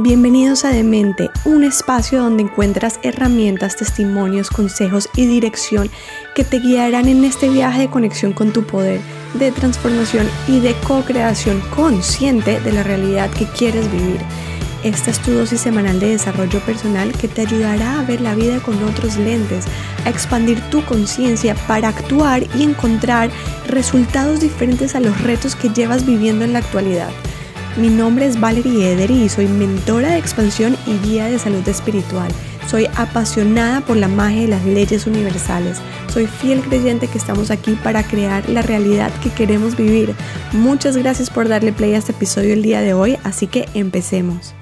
Bienvenidos a Demente, un espacio donde encuentras herramientas, testimonios, consejos y dirección que te guiarán en este viaje de conexión con tu poder, de transformación y de co-creación consciente de la realidad que quieres vivir. Esta es tu dosis semanal de desarrollo personal que te ayudará a ver la vida con otros lentes, a expandir tu conciencia para actuar y encontrar resultados diferentes a los retos que llevas viviendo en la actualidad. Mi nombre es Valerie Edery y soy mentora de expansión y guía de salud espiritual. Soy apasionada por la magia de las leyes universales. Soy fiel creyente que estamos aquí para crear la realidad que queremos vivir. Muchas gracias por darle play a este episodio el día de hoy, así que empecemos.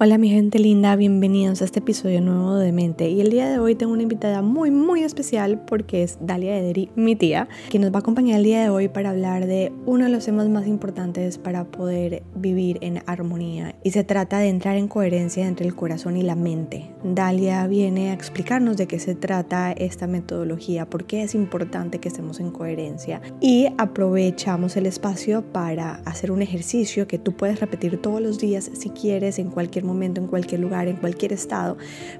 Hola mi gente linda, bienvenidos a este episodio nuevo de Mente. Y el día de hoy tengo una invitada muy muy especial porque es Dalia Ederi, mi tía, que nos va a acompañar el día de hoy para hablar de uno de los temas más importantes para poder vivir en armonía. Y se trata de entrar en coherencia entre el corazón y la mente. Dalia viene a explicarnos de qué se trata esta metodología, por qué es importante que estemos en coherencia. Y aprovechamos el espacio para hacer un ejercicio que tú puedes repetir todos los días si quieres en cualquier momento, en cualquier lugar, en cualquier estado,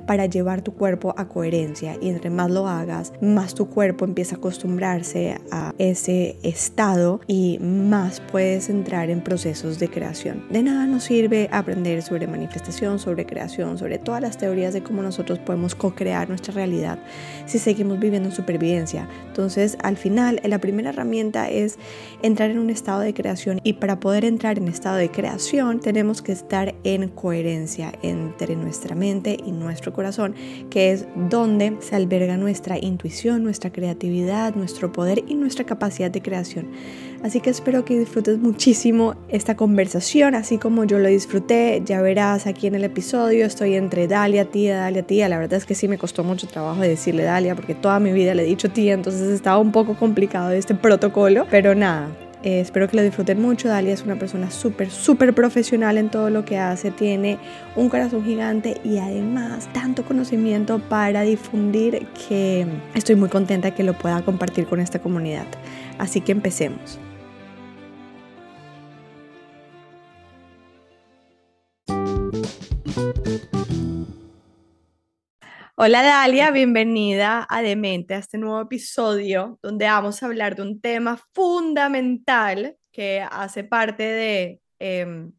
para llevar tu cuerpo a coherencia. Y entre más lo hagas, más tu cuerpo empieza a acostumbrarse a ese estado y más puedes entrar en procesos de creación. De nada nos sirve aprender sobre manifestación, sobre creación, sobre todas las teorías de cómo nosotros podemos co-crear nuestra realidad si seguimos viviendo en supervivencia. Entonces, al final, la primera herramienta es entrar en un estado de creación y para poder entrar en estado de creación tenemos que estar en coherencia entre nuestra mente y nuestro corazón, que es donde se alberga nuestra intuición, nuestra creatividad, nuestro poder y nuestra capacidad de creación. Así que espero que disfrutes muchísimo esta conversación, así como yo lo disfruté. Ya verás aquí en el episodio, estoy entre Dalia, tía, Dalia, tía. La verdad es que sí me costó mucho trabajo decirle Dalia, porque toda mi vida le he dicho tía, entonces estaba un poco complicado este protocolo. Pero nada, eh, espero que lo disfruten mucho. Dalia es una persona súper, súper profesional en todo lo que hace. Tiene un corazón gigante y además tanto conocimiento para difundir que estoy muy contenta que lo pueda compartir con esta comunidad. Así que empecemos. Hola Dalia, bienvenida a Demente, a este nuevo episodio donde vamos a hablar de un tema fundamental que hace parte de em,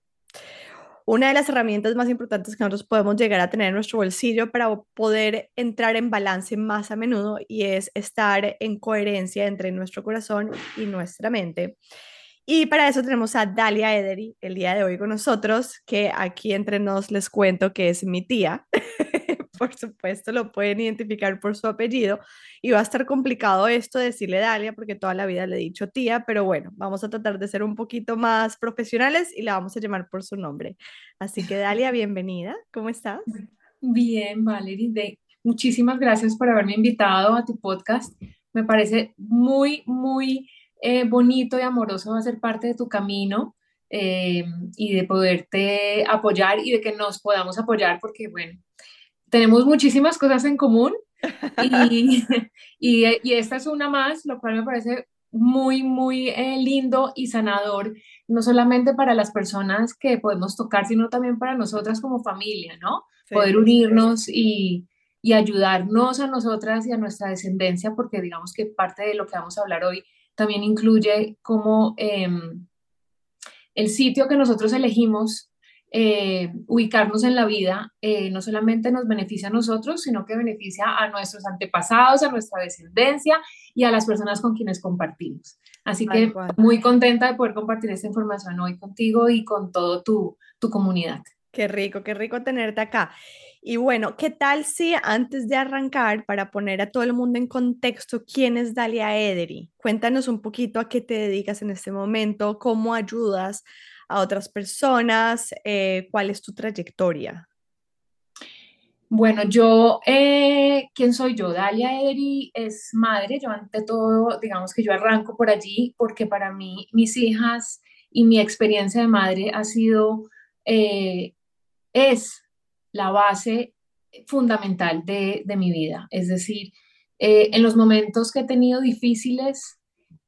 una de las herramientas más importantes que nosotros podemos llegar a tener en nuestro bolsillo para poder entrar en balance más a menudo y es estar en coherencia entre nuestro corazón y nuestra mente. Y para eso tenemos a Dalia Edery el día de hoy con nosotros, que aquí entre nos les cuento que es mi tía. por supuesto, lo pueden identificar por su apellido. Y va a estar complicado esto de decirle Dalia, porque toda la vida le he dicho tía, pero bueno, vamos a tratar de ser un poquito más profesionales y la vamos a llamar por su nombre. Así que Dalia, bienvenida. ¿Cómo estás? Bien, Valerie. muchísimas gracias por haberme invitado a tu podcast. Me parece muy, muy eh, bonito y amoroso hacer parte de tu camino. Eh, y de poderte apoyar y de que nos podamos apoyar porque, bueno, tenemos muchísimas cosas en común y, y, esta es una más, lo cual me parece muy, muy eh, lindo y sanador, no solamente para las personas que podemos tocar, sino también para nosotras como familia, ¿no? Poder unirnos y, y, ayudarnos a nosotras y a nuestra descendencia, porque digamos que parte de lo que vamos a hablar hoy también incluye cómo em, el sitio que nosotros elegimos eh, ubicarnos en la vida eh, no solamente nos beneficia a nosotros, sino que beneficia a nuestros antepasados, a nuestra descendencia y a las personas con quienes compartimos. Así que muy contenta de poder compartir esta información hoy contigo y con todo tu, tu comunidad. Qué rico, qué rico tenerte acá. Y bueno, ¿qué tal si antes de arrancar, para poner a todo el mundo en contexto, quién es Dalia Edery? Cuéntanos un poquito a qué te dedicas en este momento, cómo ayudas a otras personas? Eh, ¿Cuál es tu trayectoria? Bueno, yo, eh, ¿quién soy yo? Dalia Edery es madre. Yo ante todo, digamos que yo arranco por allí porque para mí mis hijas y mi experiencia de madre ha sido, eh, es la base fundamental de mi vida. Es decir, en los momentos que he tenido difíciles,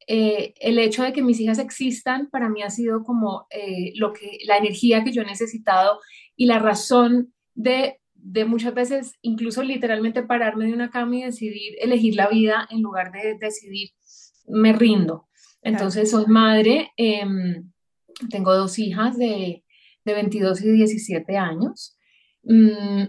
eh, el hecho de que mis hijas existan para mí ha sido como eh, lo que, la energía que yo he necesitado y la razón de, de, muchas veces, incluso literalmente pararme de una cama y decidir elegir la vida en lugar de decidir me rindo. Entonces soy madre, em, tengo dos hijas de, de, 22 y 17 años. Mm,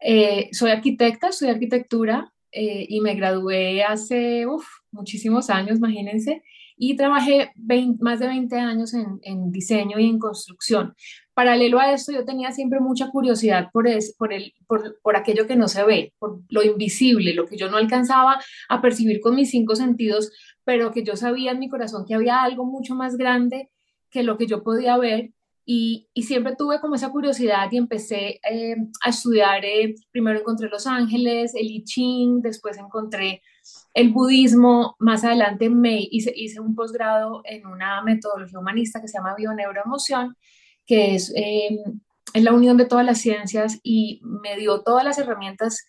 eh, soy arquitecta, soy arquitectura y me gradué hace, muchísimos años, imagínense, y trabajé más de 20 años en, diseño y en construcción. Paralelo a esto, yo tenía siempre mucha curiosidad por, por, el, por, por aquello que no se ve, por lo invisible, lo que yo no alcanzaba a percibir con mis cinco sentidos, pero que yo sabía en mi corazón que había algo mucho más grande que lo que yo podía ver y, siempre tuve como esa curiosidad y empecé eh, a estudiar, eh, primero encontré Los Ángeles, el I Ching, después encontré el budismo, más adelante me hice, hice un posgrado en una metodología humanista que se llama bioneuroemoción, que es, eh, es la unión de todas las ciencias y me dio todas las herramientas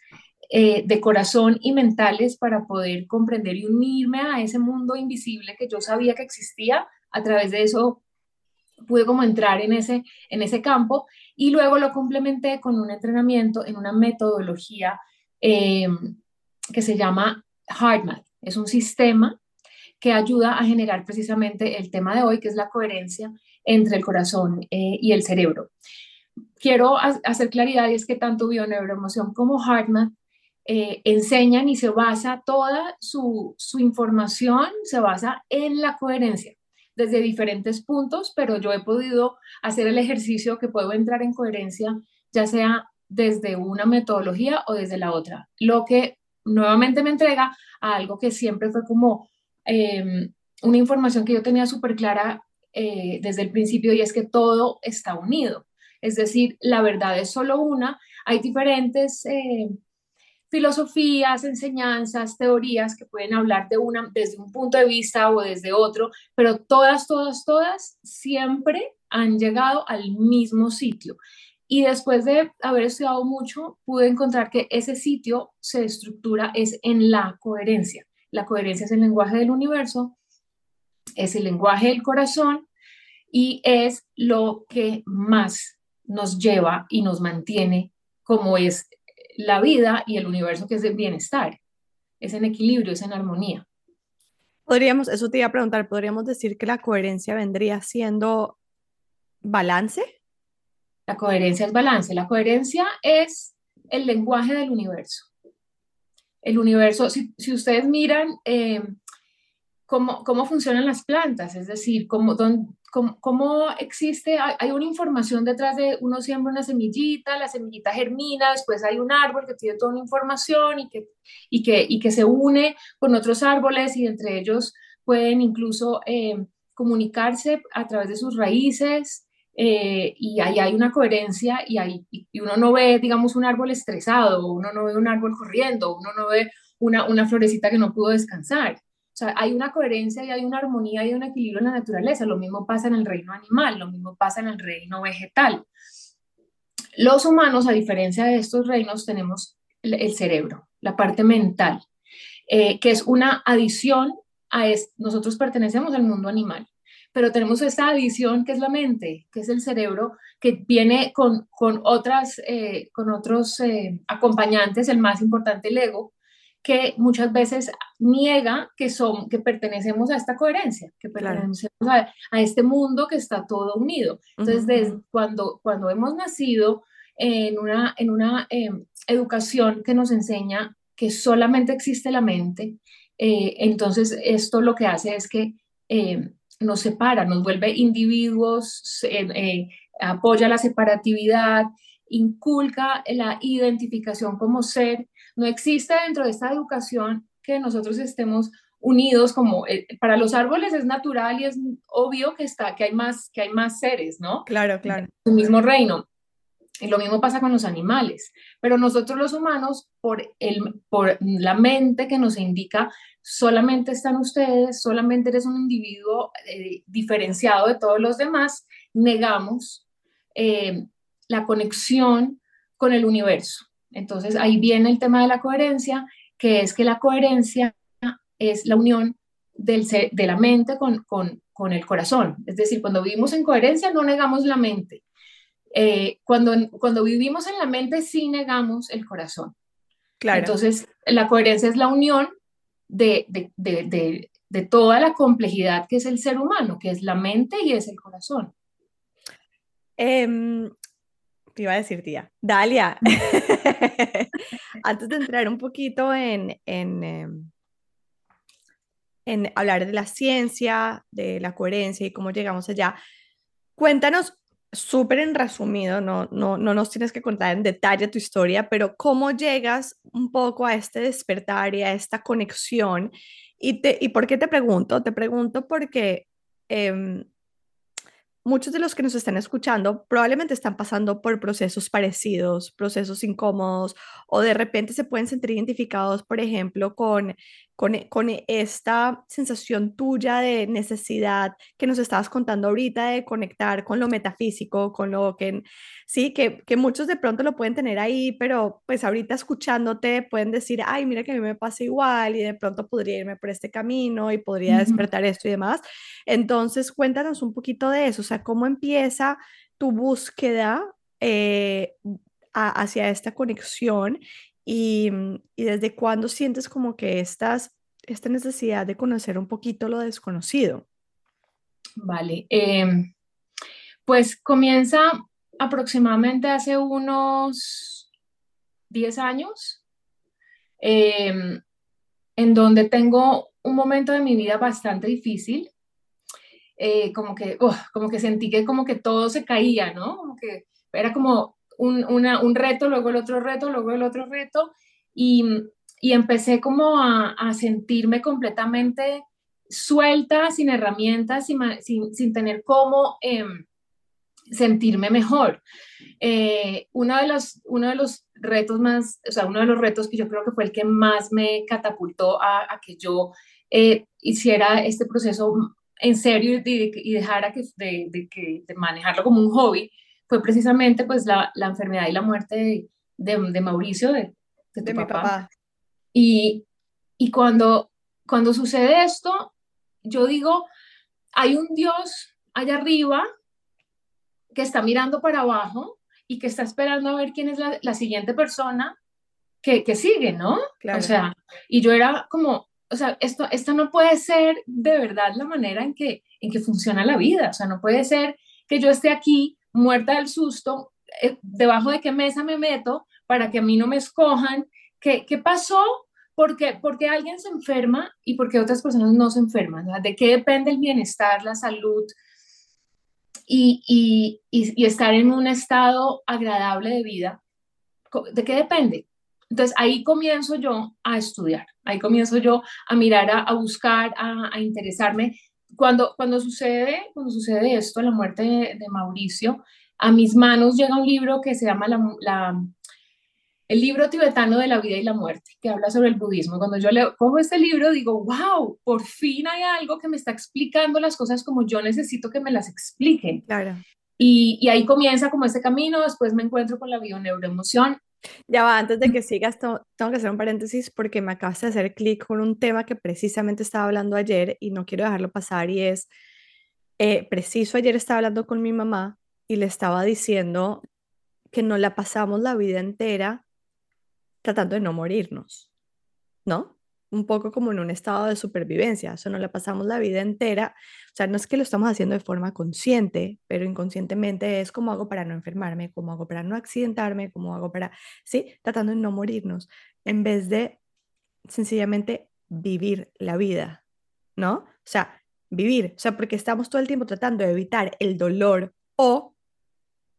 de corazón y mentales para poder comprender y unirme a ese mundo invisible que yo sabía que existía. A través de eso pude como entrar en ese, en ese campo y luego lo complementé con un entrenamiento en una metodología em, que se llama HeartMath. Es un sistema que ayuda a generar precisamente el tema de hoy, que es la coherencia entre el corazón eh, y el cerebro. Quiero hacer claridad y es que tanto bioneuroemoción como HeartMath eh, enseñan y se basa toda su, su información, se basa en la coherencia desde diferentes puntos, pero yo he podido hacer el ejercicio que puedo entrar en coherencia, ya sea desde una metodología o desde la otra, lo que nuevamente me entrega a algo que siempre fue como em, una información que yo tenía súper clara eh, desde el principio y es que todo está unido. Es decir, la verdad es solo una, hay diferentes... Eh, filosofías, enseñanzas, teorías que pueden hablar de una desde un punto de vista o desde otro, pero todas, todas, todas siempre han llegado al mismo sitio. Y después de haber estudiado mucho, pude encontrar que ese sitio se estructura es en la coherencia. La coherencia es el lenguaje del universo, es el lenguaje del corazón y es lo que más nos lleva y nos mantiene como es la vida y el universo que es de bienestar, es en equilibrio, es en armonía. Podríamos, eso te iba a preguntar, ¿podríamos decir que la coherencia vendría siendo balance? La coherencia es balance, la coherencia es el lenguaje del universo. El universo, si, ustedes miran eh, cómo, cómo, funcionan las plantas, es decir, cómo, cómo, existe, hay, una información detrás de uno siembra una semillita, la semillita germina, después hay un árbol que tiene toda una información y que, y que, y que se une con otros árboles y entre ellos pueden incluso eh, comunicarse a través de sus raíces. Eh, y ahí hay una coherencia y, hay, y uno no ve, digamos, un árbol estresado, uno no ve un árbol corriendo, uno no ve una, una florecita que no pudo descansar. Sea, hay una coherencia y hay una armonía y un equilibrio en la naturaleza. Lo mismo pasa en el reino animal, lo mismo pasa en el reino vegetal. Los humanos, a diferencia de estos reinos, tenemos el, cerebro, la parte mental, eh, que es una adición a nosotros pertenecemos al mundo animal, pero tenemos esta adición que es la mente, que es el cerebro, que viene con, con otras, eh, con otros eh, acompañantes, el más importante, el ego, que muchas veces niega que, son, que pertenecemos a esta coherencia, que pertenecemos a, este mundo que está todo unido. Entonces, desde cuando, cuando hemos nacido en una, en una em, educación que nos enseña que solamente existe la mente, eh, entonces esto lo que hace es que em, nos separa, nos vuelve individuos, eh, apoya la separatividad, inculca la identificación como ser no existe dentro de esta educación que nosotros estemos unidos como eh, para los árboles es natural y es obvio que está que hay más que hay más seres, ¿no? Claro, claro. El mismo reino. Y lo mismo pasa con los animales, pero nosotros los humanos por el por la mente que nos indica solamente están ustedes, solamente eres un individuo eh, diferenciado de todos los demás, negamos eh, la conexión con el universo. Entonces ahí viene el tema de la coherencia, que es que la coherencia es la unión del, de la mente con, con, con, el corazón. Es decir, cuando vivimos en coherencia no negamos la mente. Eh, cuando, cuando vivimos en la mente sí negamos el corazón. Claro. Entonces, la coherencia es la unión de, de, de, de, toda la complejidad que es el ser humano, que es la mente y es el corazón. Eh, te iba a decir, tía. Dalia, antes de entrar un poquito en, en, em, en hablar de la ciencia, de la coherencia y cómo llegamos allá, cuéntanos súper en resumido, no, no, no nos tienes que contar en detalle tu historia, pero cómo llegas un poco a este despertar y a esta conexión. ¿Y, te, y por qué te pregunto? Te pregunto porque eh, muchos de los que nos están escuchando probablemente están pasando por procesos parecidos, procesos incómodos, o de repente se pueden sentir identificados, por ejemplo, con e, con, esta sensación tuya de necesidad que nos estabas contando ahorita de conectar con lo metafísico, con lo que, sí, que, que muchos de pronto lo pueden tener ahí, pero pues ahorita escuchándote pueden decir, ay, mira que a mí me pasa igual y de pronto podría irme por este camino y podría despertar esto y demás. Entonces, cuéntanos un poquito de eso, o sea, cómo empieza tu búsqueda eh, hacia esta conexión y, y, desde cuándo sientes como que estás, esta necesidad de conocer un poquito lo desconocido. Vale, em, pues comienza aproximadamente hace unos 10 años, em, en donde tengo un momento de mi vida bastante difícil, eh, como, que, como que sentí que como que todo se caía, ¿no? Que era como un, reto, luego el otro reto, luego el otro reto, y, empecé como a, sentirme completamente suelta, sin herramientas, sin, tener cómo em, sentirme mejor. Eh, uno, de los, uno de los retos más, o sea, uno de los retos que yo creo que fue el que más me catapultó a, que yo eh, hiciera este proceso en serio y, dejara que, de, de manejarlo como un hobby, fue precisamente pues la, la enfermedad y la muerte de, de, Mauricio, de, de, mi papá. Y, y cuando, cuando sucede esto, yo digo, hay un Dios allá arriba que está mirando para abajo y que está esperando a ver quién es la, la siguiente persona que, que sigue, ¿no? Claro. O sea, y yo era como, o sea, esto, esto no puede ser de verdad la manera en que, en que funciona la vida, o sea, no puede ser que yo esté aquí muerta del susto, eh, debajo de qué mesa me meto para que a mí no me escojan, qué, qué pasó, porque, porque alguien se enferma y porque otras personas no se enferman, de qué depende el bienestar, la salud y, y, y, estar en un estado agradable de vida, ¿de qué depende? Entonces ahí comienzo yo a estudiar, ahí comienzo yo a mirar, a, buscar, a, a, interesarme cuando, cuando, sucede, cuando sucede esto, la muerte de, Mauricio, a mis manos llega un libro que se llama la, el libro tibetano de la vida y la muerte, que habla sobre el budismo. Cuando yo le cojo este libro, digo, wow, por fin hay algo que me está explicando las cosas como yo necesito que me las expliquen. Claro. Y, y ahí comienza como este camino, después me encuentro con la bioneuroemoción ya va, antes de que sigas, tengo, que hacer un paréntesis porque me acabas de hacer clic con un tema que precisamente estaba hablando ayer y no quiero dejarlo pasar y es, eh, preciso ayer estaba hablando con mi mamá y le estaba diciendo que no la pasamos la vida entera tratando de no morirnos, ¿no? Un poco como en un estado de supervivencia, eso no le pasamos la vida entera, o sea, no es que lo estamos haciendo de forma consciente, pero inconscientemente es como hago para no enfermarme, como hago para no accidentarme, como hago para, sí, tratando de no morirnos, en vez de sencillamente vivir la vida, ¿no? O sea, vivir, o sea, porque estamos todo el tiempo tratando de evitar el dolor o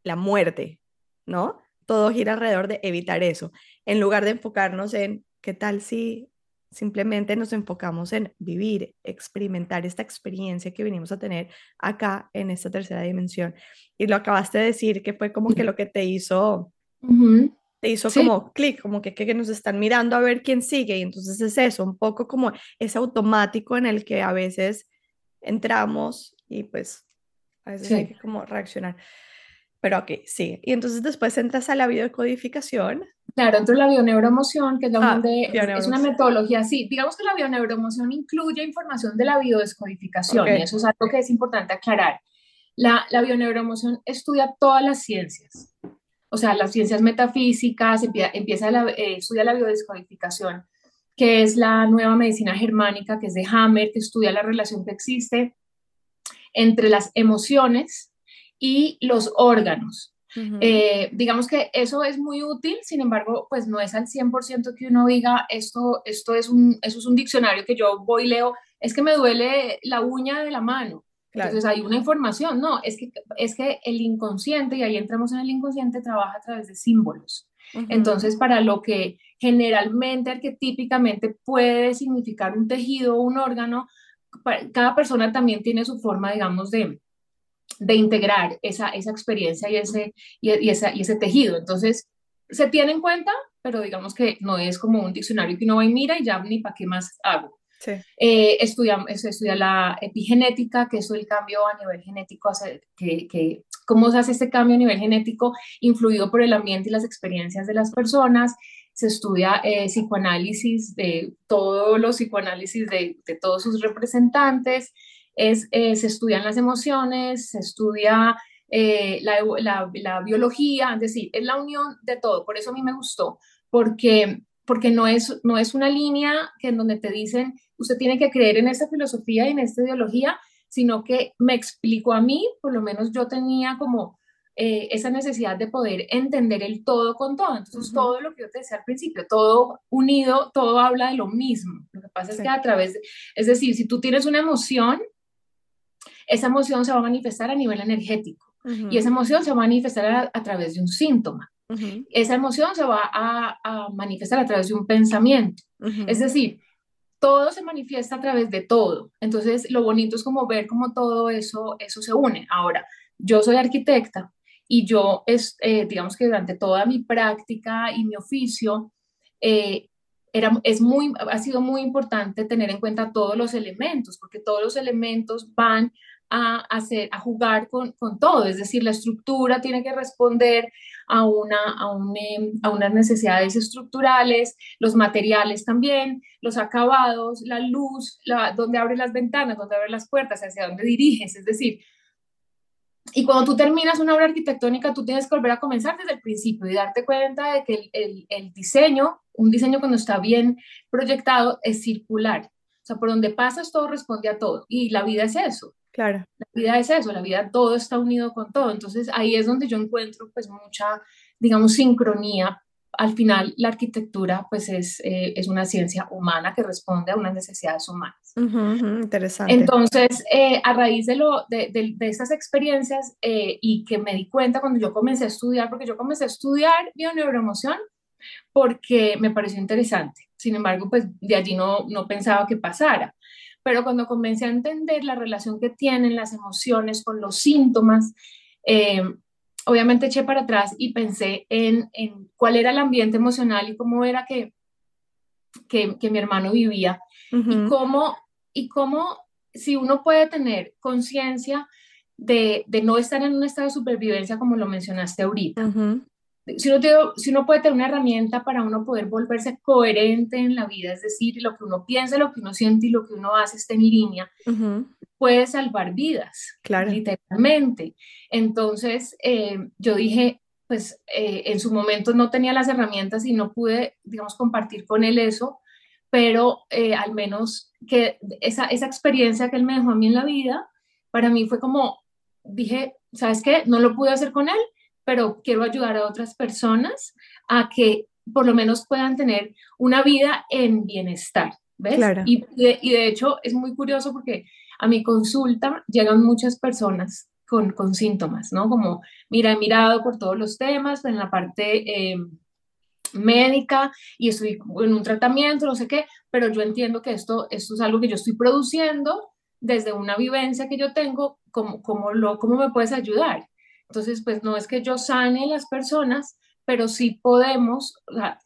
la muerte, ¿no? Todo gira alrededor de evitar eso, en lugar de enfocarnos en qué tal si Simplemente nos enfocamos en vivir, experimentar esta experiencia que venimos a tener acá en esta tercera dimensión. Y lo acabaste de decir que fue como que lo que te hizo, te hizo como clic, como que, que nos están mirando a ver quién sigue. Y entonces es eso, un poco como ese automático en el que a veces entramos y pues a veces hay que como reaccionar. Pero ok, sí. Y entonces después entras a la videocodificación Claro, de la bioneuroemoción, que es, la ah, de, es una metodología, sí, digamos que la bioneuroemoción incluye información de la biodescodificación y eso es algo que es importante aclarar. La, la bioneuroemoción estudia todas las ciencias, o sea, las ciencias metafísicas, empieza, la, eh, estudia la biodescodificación, que es la nueva medicina germánica, que es de Hammer, que estudia la relación que existe entre las emociones y los órganos. Eh, digamos que eso es muy útil, sin embargo, pues no es al 100% que uno diga, esto, esto es un, eso es un diccionario que yo voy y leo, es que me duele la uña de la mano. Entonces hay una información, no, es que, es que el inconsciente, y ahí entramos en el inconsciente, trabaja a través de símbolos. Entonces, para lo que generalmente, arquetípicamente puede significar un tejido o un órgano, cada persona también tiene su forma, digamos, de, de integrar esa, esa experiencia y ese, y, y, esa, y ese tejido. Entonces, se tiene en cuenta, pero digamos que no es como un diccionario que uno va y mira y ya ni para qué más hago. Sí. Eh, estudia, se estudia la epigenética, que es el cambio a nivel genético, que, que, cómo se hace este cambio a nivel genético influido por el ambiente y las experiencias de las personas. Se estudia eh, psicoanálisis de todos los psicoanálisis de, de todos sus representantes. Es, eh, se estudian las emociones, se estudia la, la, la, biología, es decir, es la unión de todo. Por eso a mí me gustó, porque porque no es, no es una línea que en donde te dicen, usted tiene que creer en esta filosofía y en esta ideología, sino que me explicó a mí, por lo menos yo tenía como eh, esa necesidad de poder entender el todo con todo. Entonces, todo lo que yo te decía al principio, todo unido, todo habla de lo mismo. Lo que pasa es que a través, es decir, si tú tienes una emoción, esa emoción se va a manifestar a nivel energético y esa emoción se va a manifestar a través de un síntoma. Esa emoción se va a, manifestar a través de un pensamiento. Es decir, todo se manifiesta a través de todo. Entonces, lo bonito es como ver cómo todo eso, eso se une. Ahora, yo soy arquitecta y yo, es, eh, digamos que durante toda mi práctica y mi oficio, eh, era, es muy, ha sido muy importante tener en cuenta todos los elementos, porque todos los elementos van a, hacer, a jugar con, con, todo, es decir, la estructura tiene que responder a, una, a, un, em, a unas necesidades estructurales, los materiales también, los acabados, la luz, la, donde abre las ventanas, donde abre las puertas, hacia dónde diriges, es decir, y cuando tú terminas una obra arquitectónica, tú tienes que volver a comenzar desde el principio y darte cuenta de que el, el, el diseño, un diseño cuando está bien proyectado, es circular. O sea, por donde pasas todo responde a todo. Y la vida es eso. Claro. La vida es eso, la vida todo está unido con todo. Entonces ahí es donde yo encuentro pues mucha, digamos, sincronía. Al final la arquitectura pues es, eh, es una ciencia humana que responde a unas necesidades humanas. interesante. Entonces, eh, a raíz de, lo, de, de, de estas experiencias eh, y que me di cuenta cuando yo comencé a estudiar, porque yo comencé a estudiar bioneuroemoción porque me pareció interesante. Sin embargo, pues de allí no, no pensaba que pasara pero cuando comencé a entender la relación que tienen las emociones con los síntomas, eh, obviamente eché para atrás y pensé en, cuál era el ambiente emocional y cómo era que, que, mi hermano vivía. Y, cómo, y cómo si uno puede tener conciencia de, no estar en un estado de supervivencia como lo mencionaste ahorita, si uno, si uno puede tener una herramienta para uno poder volverse coherente en la vida, es decir, lo que uno piensa, lo que uno siente y lo que uno hace esté en línea, puede salvar vidas, claro. literalmente. Entonces, eh, yo dije, pues eh, en su momento no tenía las herramientas y no pude, digamos, compartir con él eso, pero eh, al menos que esa, esa experiencia que él me dejó a mí en la vida, para mí fue como, dije, ¿sabes qué? No lo pude hacer con él, pero quiero ayudar a otras personas a que por lo menos puedan tener una vida en bienestar, ¿ves? Y, de, hecho es muy curioso porque a mi consulta llegan muchas personas con, con síntomas, ¿no? Como, mira, he mirado por todos los temas en la parte... Eh, médica y estoy en un tratamiento, no sé qué, pero yo entiendo que esto, esto es algo que yo estoy produciendo desde una vivencia que yo tengo, ¿cómo, cómo, lo, cómo me puedes ayudar? Entonces, pues no es que yo sane las personas, pero sí podemos,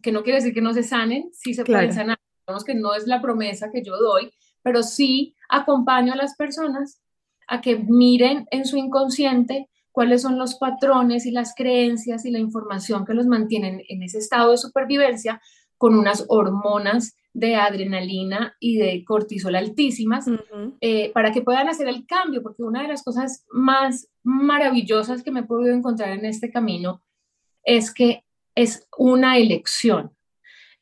que no quiere decir que no se sanen, sí se pueden sanar, digamos que no es la promesa que yo doy, pero sí acompaño a las personas a que miren en su inconsciente cuáles son los patrones y las creencias y la información que los mantienen en ese estado de supervivencia con unas hormonas de adrenalina y de cortisol altísimas eh, para que puedan hacer el cambio, porque una de las cosas más maravillosas que me he podido encontrar en este camino es que es una elección.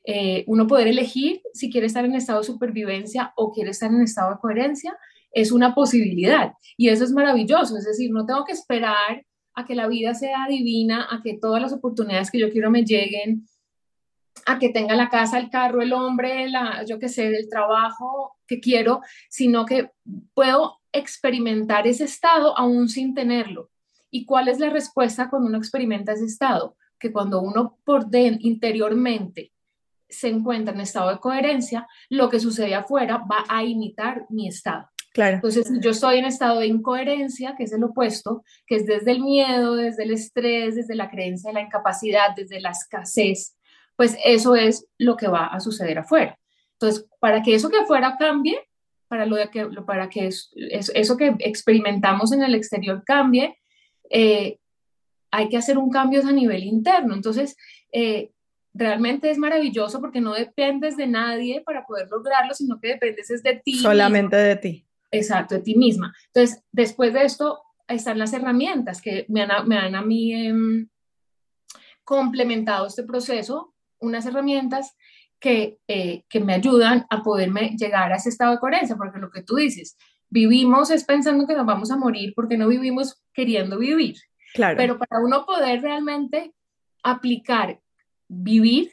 Eh, uno poder elegir si quiere estar en estado de supervivencia o quiere estar en estado de coherencia es una posibilidad y eso es maravilloso, es decir, no tengo que esperar a que la vida sea divina, a que todas las oportunidades que yo quiero me lleguen, a que tenga la casa, el carro, el hombre, la, yo qué sé, del trabajo que quiero, sino que puedo experimentar ese estado aún sin tenerlo. ¿Y cuál es la respuesta cuando uno experimenta ese estado? Que cuando uno por dentro, interiormente, se encuentra en estado de coherencia, lo que sucede afuera va a imitar mi estado. Claro. Entonces, yo estoy en estado de incoherencia, que es el opuesto, que es desde el miedo, desde el estrés, desde la creencia de la incapacidad, desde la escasez, pues eso es lo que va a suceder afuera. Entonces, para que eso que afuera cambie, para, lo de que, para que eso que experimentamos en el exterior cambie, eh, hay que hacer un cambio a nivel interno. Entonces, eh, realmente es maravilloso porque no dependes de nadie para poder lograrlo, sino que dependes es de ti. Solamente de ti. Exacto, de ti misma. Entonces, después de esto están las herramientas que me han, me han a mí em, complementado este proceso, unas herramientas que, eh, que me ayudan a poderme llegar a ese estado de coherencia, porque lo que tú dices, vivimos es pensando que nos vamos a morir porque no vivimos queriendo vivir. Claro. Pero para uno poder realmente aplicar vivir,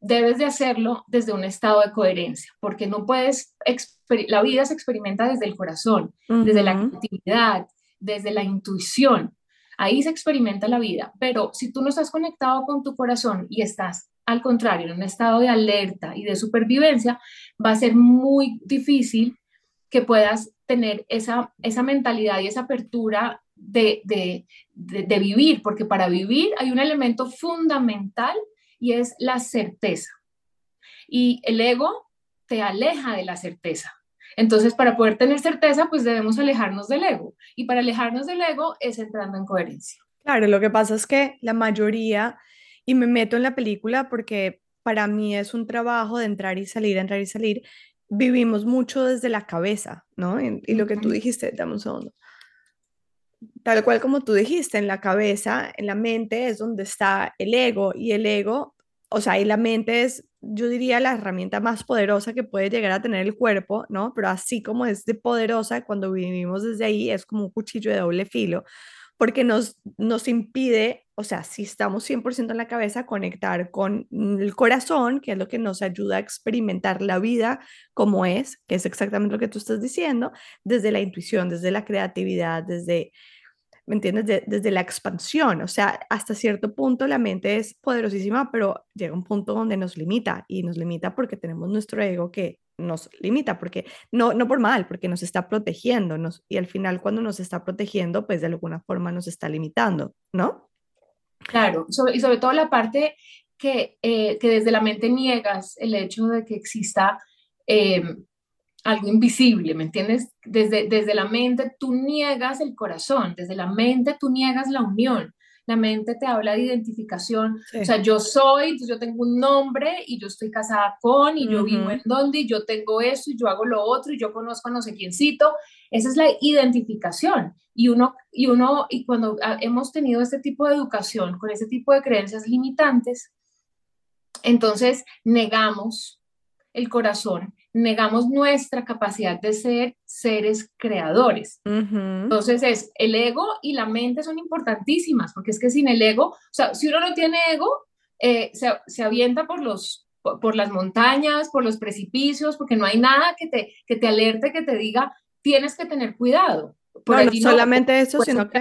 debes de hacerlo desde un estado de coherencia, porque no puedes, la vida se experimenta desde el corazón, desde la creatividad, desde la intuición. Ahí se experimenta la vida, pero si tú no estás conectado con tu corazón y estás al contrario, en un estado de alerta y de supervivencia, va a ser muy difícil que puedas tener esa, esa mentalidad y esa apertura de, de, de, vivir, porque para vivir hay un elemento fundamental y es la certeza. Y el ego te aleja de la certeza. Entonces, para poder tener certeza, pues debemos alejarnos del ego. Y para alejarnos del ego es entrando en coherencia. Claro, lo que pasa es que la mayoría, y me meto en la película porque para mí es un trabajo de entrar y salir, entrar y salir, vivimos mucho desde la cabeza, ¿no? Y, y lo que tú dijiste, dame un segundo tal cual como tú dijiste, en la cabeza, en la mente es donde está el ego y el ego, o sea, y la mente es, yo diría, la herramienta más poderosa que puede llegar a tener el cuerpo, ¿no? Pero así como es de poderosa, cuando vivimos desde ahí, es como un cuchillo de doble filo, porque nos, nos impide, o sea, si estamos 100% en la cabeza, conectar con el corazón, que es lo que nos ayuda a experimentar la vida como es, que es exactamente lo que tú estás diciendo, desde la intuición, desde la creatividad, desde ¿me entiendes? desde la expansión, o sea, hasta cierto punto la mente es poderosísima, pero llega un punto donde nos limita y nos limita porque tenemos nuestro ego que nos limita, porque no, no por mal, porque nos está protegiendo y al final cuando nos está protegiendo, pues de alguna forma nos está limitando, ¿no? Claro, y sobre todo la parte que, eh, que desde la mente niegas el hecho de que exista eh, algo invisible, ¿me entiendes? Desde, desde la mente tú niegas el corazón, desde la mente tú niegas la unión. La mente te habla de identificación, o sea, yo soy, yo tengo un nombre y yo estoy casada con y yo vivo en donde y yo tengo eso y yo hago lo otro y yo conozco a no sé quiéncito. Esa es la identificación. Y uno, y uno, y cuando hemos tenido este tipo de educación con este tipo de creencias limitantes, entonces negamos el corazón negamos nuestra capacidad de ser seres creadores. Entonces es el ego y la mente son importantísimas, porque es que sin el ego, o sea, si uno no tiene ego, eh, se, se, avienta por los por, las montañas, por los precipicios, porque no hay nada que te, que te alerte, que te diga, tienes que tener cuidado. Por no, solamente eso, sino que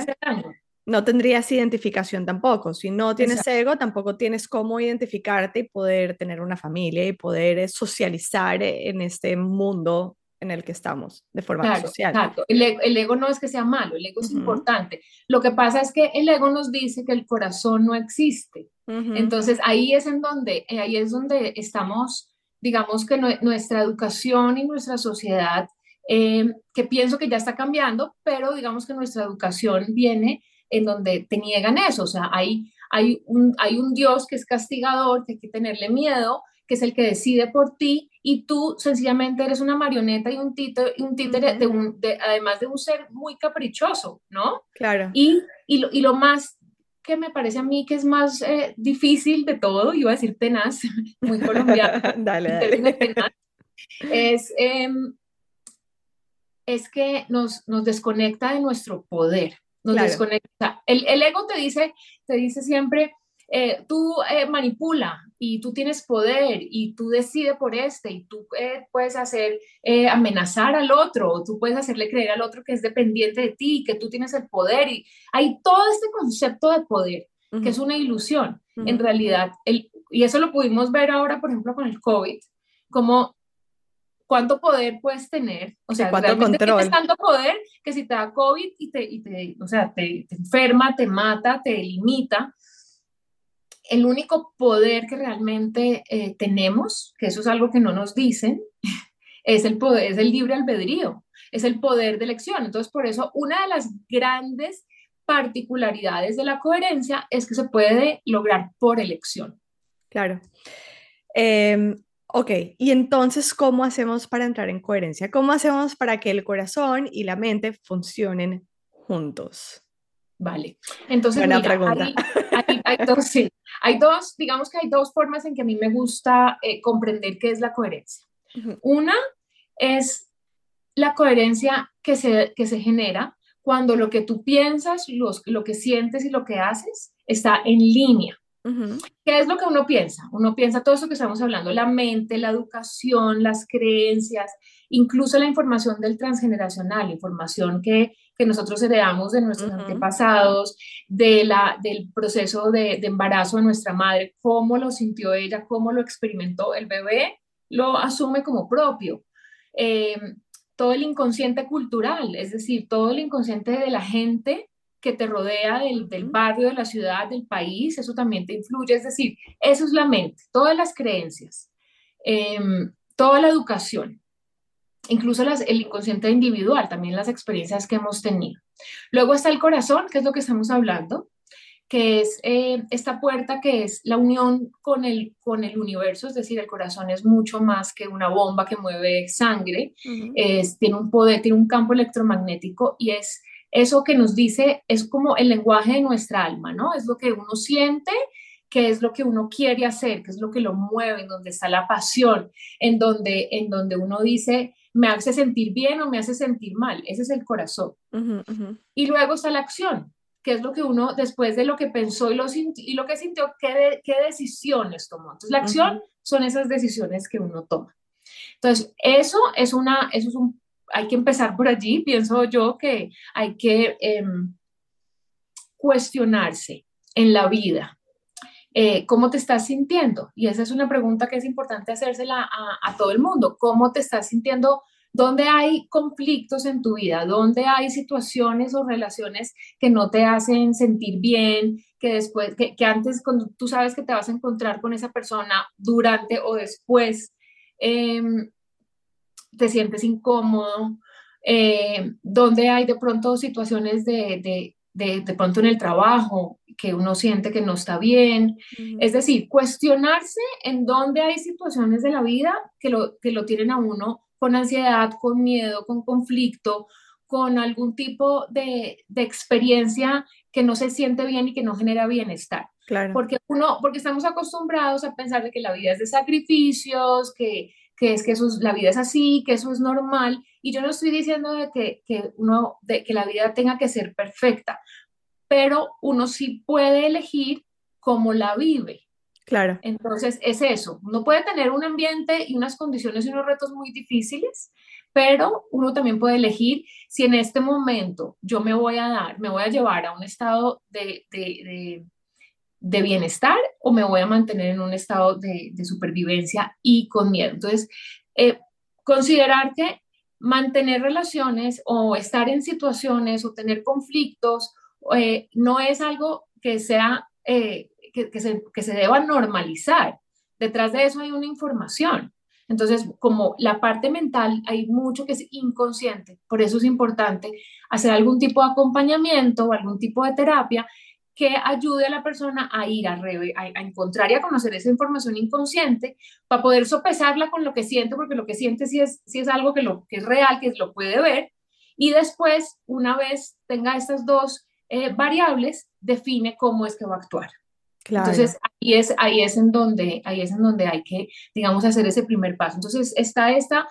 no tendrías identificación tampoco. Si no tienes ego, tampoco tienes cómo identificarte y poder tener una familia y poder eh, socializar eh, en este mundo en el que estamos de forma social. Exacto. El, ego no es que sea malo, el ego es importante. Lo que pasa es que el ego nos dice que el corazón no existe. Entonces ahí es en donde, eh, ahí es donde estamos, digamos que nuestra educación y nuestra sociedad eh, que pienso que ya está cambiando, pero digamos que nuestra educación viene en donde te niegan eso, o sea, hay, hay, un, hay un Dios que es castigador, que hay que tenerle miedo, que es el que decide por ti y tú sencillamente eres una marioneta y un títere, un títere de un, de, además de un ser muy caprichoso, ¿no? Claro. Y, y, lo, y lo más que me parece a mí que es más eh, difícil de todo, iba a decir tenaz, muy colombiano, dale, dale. Tenaz, es, eh, es que nos, nos desconecta de nuestro poder, nos claro. desconecta. El, el, ego te dice, te dice siempre, eh, tú eh, manipula y tú tienes poder y tú decides por este y tú eh, puedes hacer eh, amenazar al otro o tú puedes hacerle creer al otro que es dependiente de ti, que tú tienes el poder y hay todo este concepto de poder uh -huh. que es una ilusión. Uh -huh. En realidad, el, y eso lo pudimos ver ahora, por ejemplo, con el COVID, como cuánto poder puedes tener, o sea, ¿Cuánto control? tienes tanto poder que si te da COVID y te, y te o sea, te, te enferma, te mata, te limita, el único poder que realmente eh, tenemos, que eso es algo que no nos dicen, es el poder, es el libre albedrío, es el poder de elección. Entonces, por eso, una de las grandes particularidades de la coherencia es que se puede lograr por elección. Claro. Eh, ok, y entonces, ¿cómo hacemos para entrar en coherencia? ¿Cómo hacemos para que el corazón y la mente funcionen juntos? Vale, entonces Buena mira, pregunta. Hay, hay, hay, dos, sí, hay dos, digamos que hay dos formas en que a mí me gusta eh, comprender qué es la coherencia. Uh -huh. Una es la coherencia que se, que se genera cuando lo que tú piensas, los, lo que sientes y lo que haces está en línea. Uh -huh. ¿Qué es lo que uno piensa? Uno piensa todo eso que estamos hablando, la mente, la educación, las creencias, incluso la información del transgeneracional, información que, que nosotros heredamos de nuestros uh -huh. antepasados, de la, del proceso de, de, embarazo de nuestra madre, cómo lo sintió ella, cómo lo experimentó el bebé, lo asume como propio. Eh, todo el inconsciente cultural, es decir, todo el inconsciente de la gente que te rodea del, del, barrio, de la ciudad, del país, eso también te influye, es decir, eso es la mente, todas las creencias, eh, toda la educación, incluso las, el inconsciente individual, también las experiencias que hemos tenido. Luego está el corazón, que es lo que estamos hablando, que es eh, esta puerta que es la unión con el, con el universo, es decir, el corazón es mucho más que una bomba que mueve sangre, uh -huh. es, tiene un poder, tiene un campo electromagnético y es eso que nos dice, es como el lenguaje de nuestra alma, ¿no? Es lo que uno siente, que es lo que uno quiere hacer, que es lo que lo mueve, en donde está la pasión, en donde, en donde uno dice, me hace sentir bien o me hace sentir mal, ese es el corazón. Uh -huh, uh -huh. Y luego está la acción, que es lo que uno, después de lo que pensó y lo, y lo que sintió, qué, de, qué decisiones tomó. Entonces, la acción uh -huh. son esas decisiones que uno toma. Entonces, eso es una, eso es un, hay que empezar por allí, pienso yo que hay que eh, cuestionarse en la vida. Eh, ¿Cómo te estás sintiendo? Y esa es una pregunta que es importante hacérsela a, a todo el mundo. ¿Cómo te estás sintiendo ¿Dónde hay conflictos en tu vida? ¿Dónde hay situaciones o relaciones que no te hacen sentir bien? Que después, que, que antes, cuando tú sabes que te vas a encontrar con esa persona durante o después, eh, te sientes incómodo. Eh, ¿Dónde hay de pronto situaciones de, de, de, de, pronto en el trabajo que uno siente que no está bien? Uh -huh. Es decir, cuestionarse en dónde hay situaciones de la vida que lo, que lo tienen a uno con ansiedad, con miedo, con conflicto, con algún tipo de, de, experiencia que no se siente bien y que no genera bienestar. Claro. Porque, uno, porque estamos acostumbrados a pensar de que la vida es de sacrificios, que, que es que eso es, la vida es así, que eso es normal. Y yo no estoy diciendo de que, que, uno, de que la vida tenga que ser perfecta, pero uno sí puede elegir cómo la vive. Claro. Entonces, es eso. Uno puede tener un ambiente y unas condiciones y unos retos muy difíciles, pero uno también puede elegir si en este momento yo me voy a dar, me voy a llevar a un estado de, de, de, de bienestar o me voy a mantener en un estado de, supervivencia y con miedo. Entonces, eh, considerar que mantener relaciones o estar en situaciones o tener conflictos eh, no es algo que sea... Eh, que, que, se, que se deba normalizar. Detrás de eso hay una información. Entonces, como la parte mental, hay mucho que es inconsciente, por eso es importante hacer algún tipo de acompañamiento o algún tipo de terapia que ayude a la persona a ir a, a, encontrar y a conocer esa información inconsciente para poder sopesarla con lo que siente, porque lo que siente sí es, sí es algo que, lo, que es real, que lo puede ver, y después, una vez tenga estas dos eh, variables, define cómo es que va a actuar. Entonces, ahí es, ahí, es en donde, ahí es en donde hay que, digamos, hacer ese primer paso. Entonces, está esta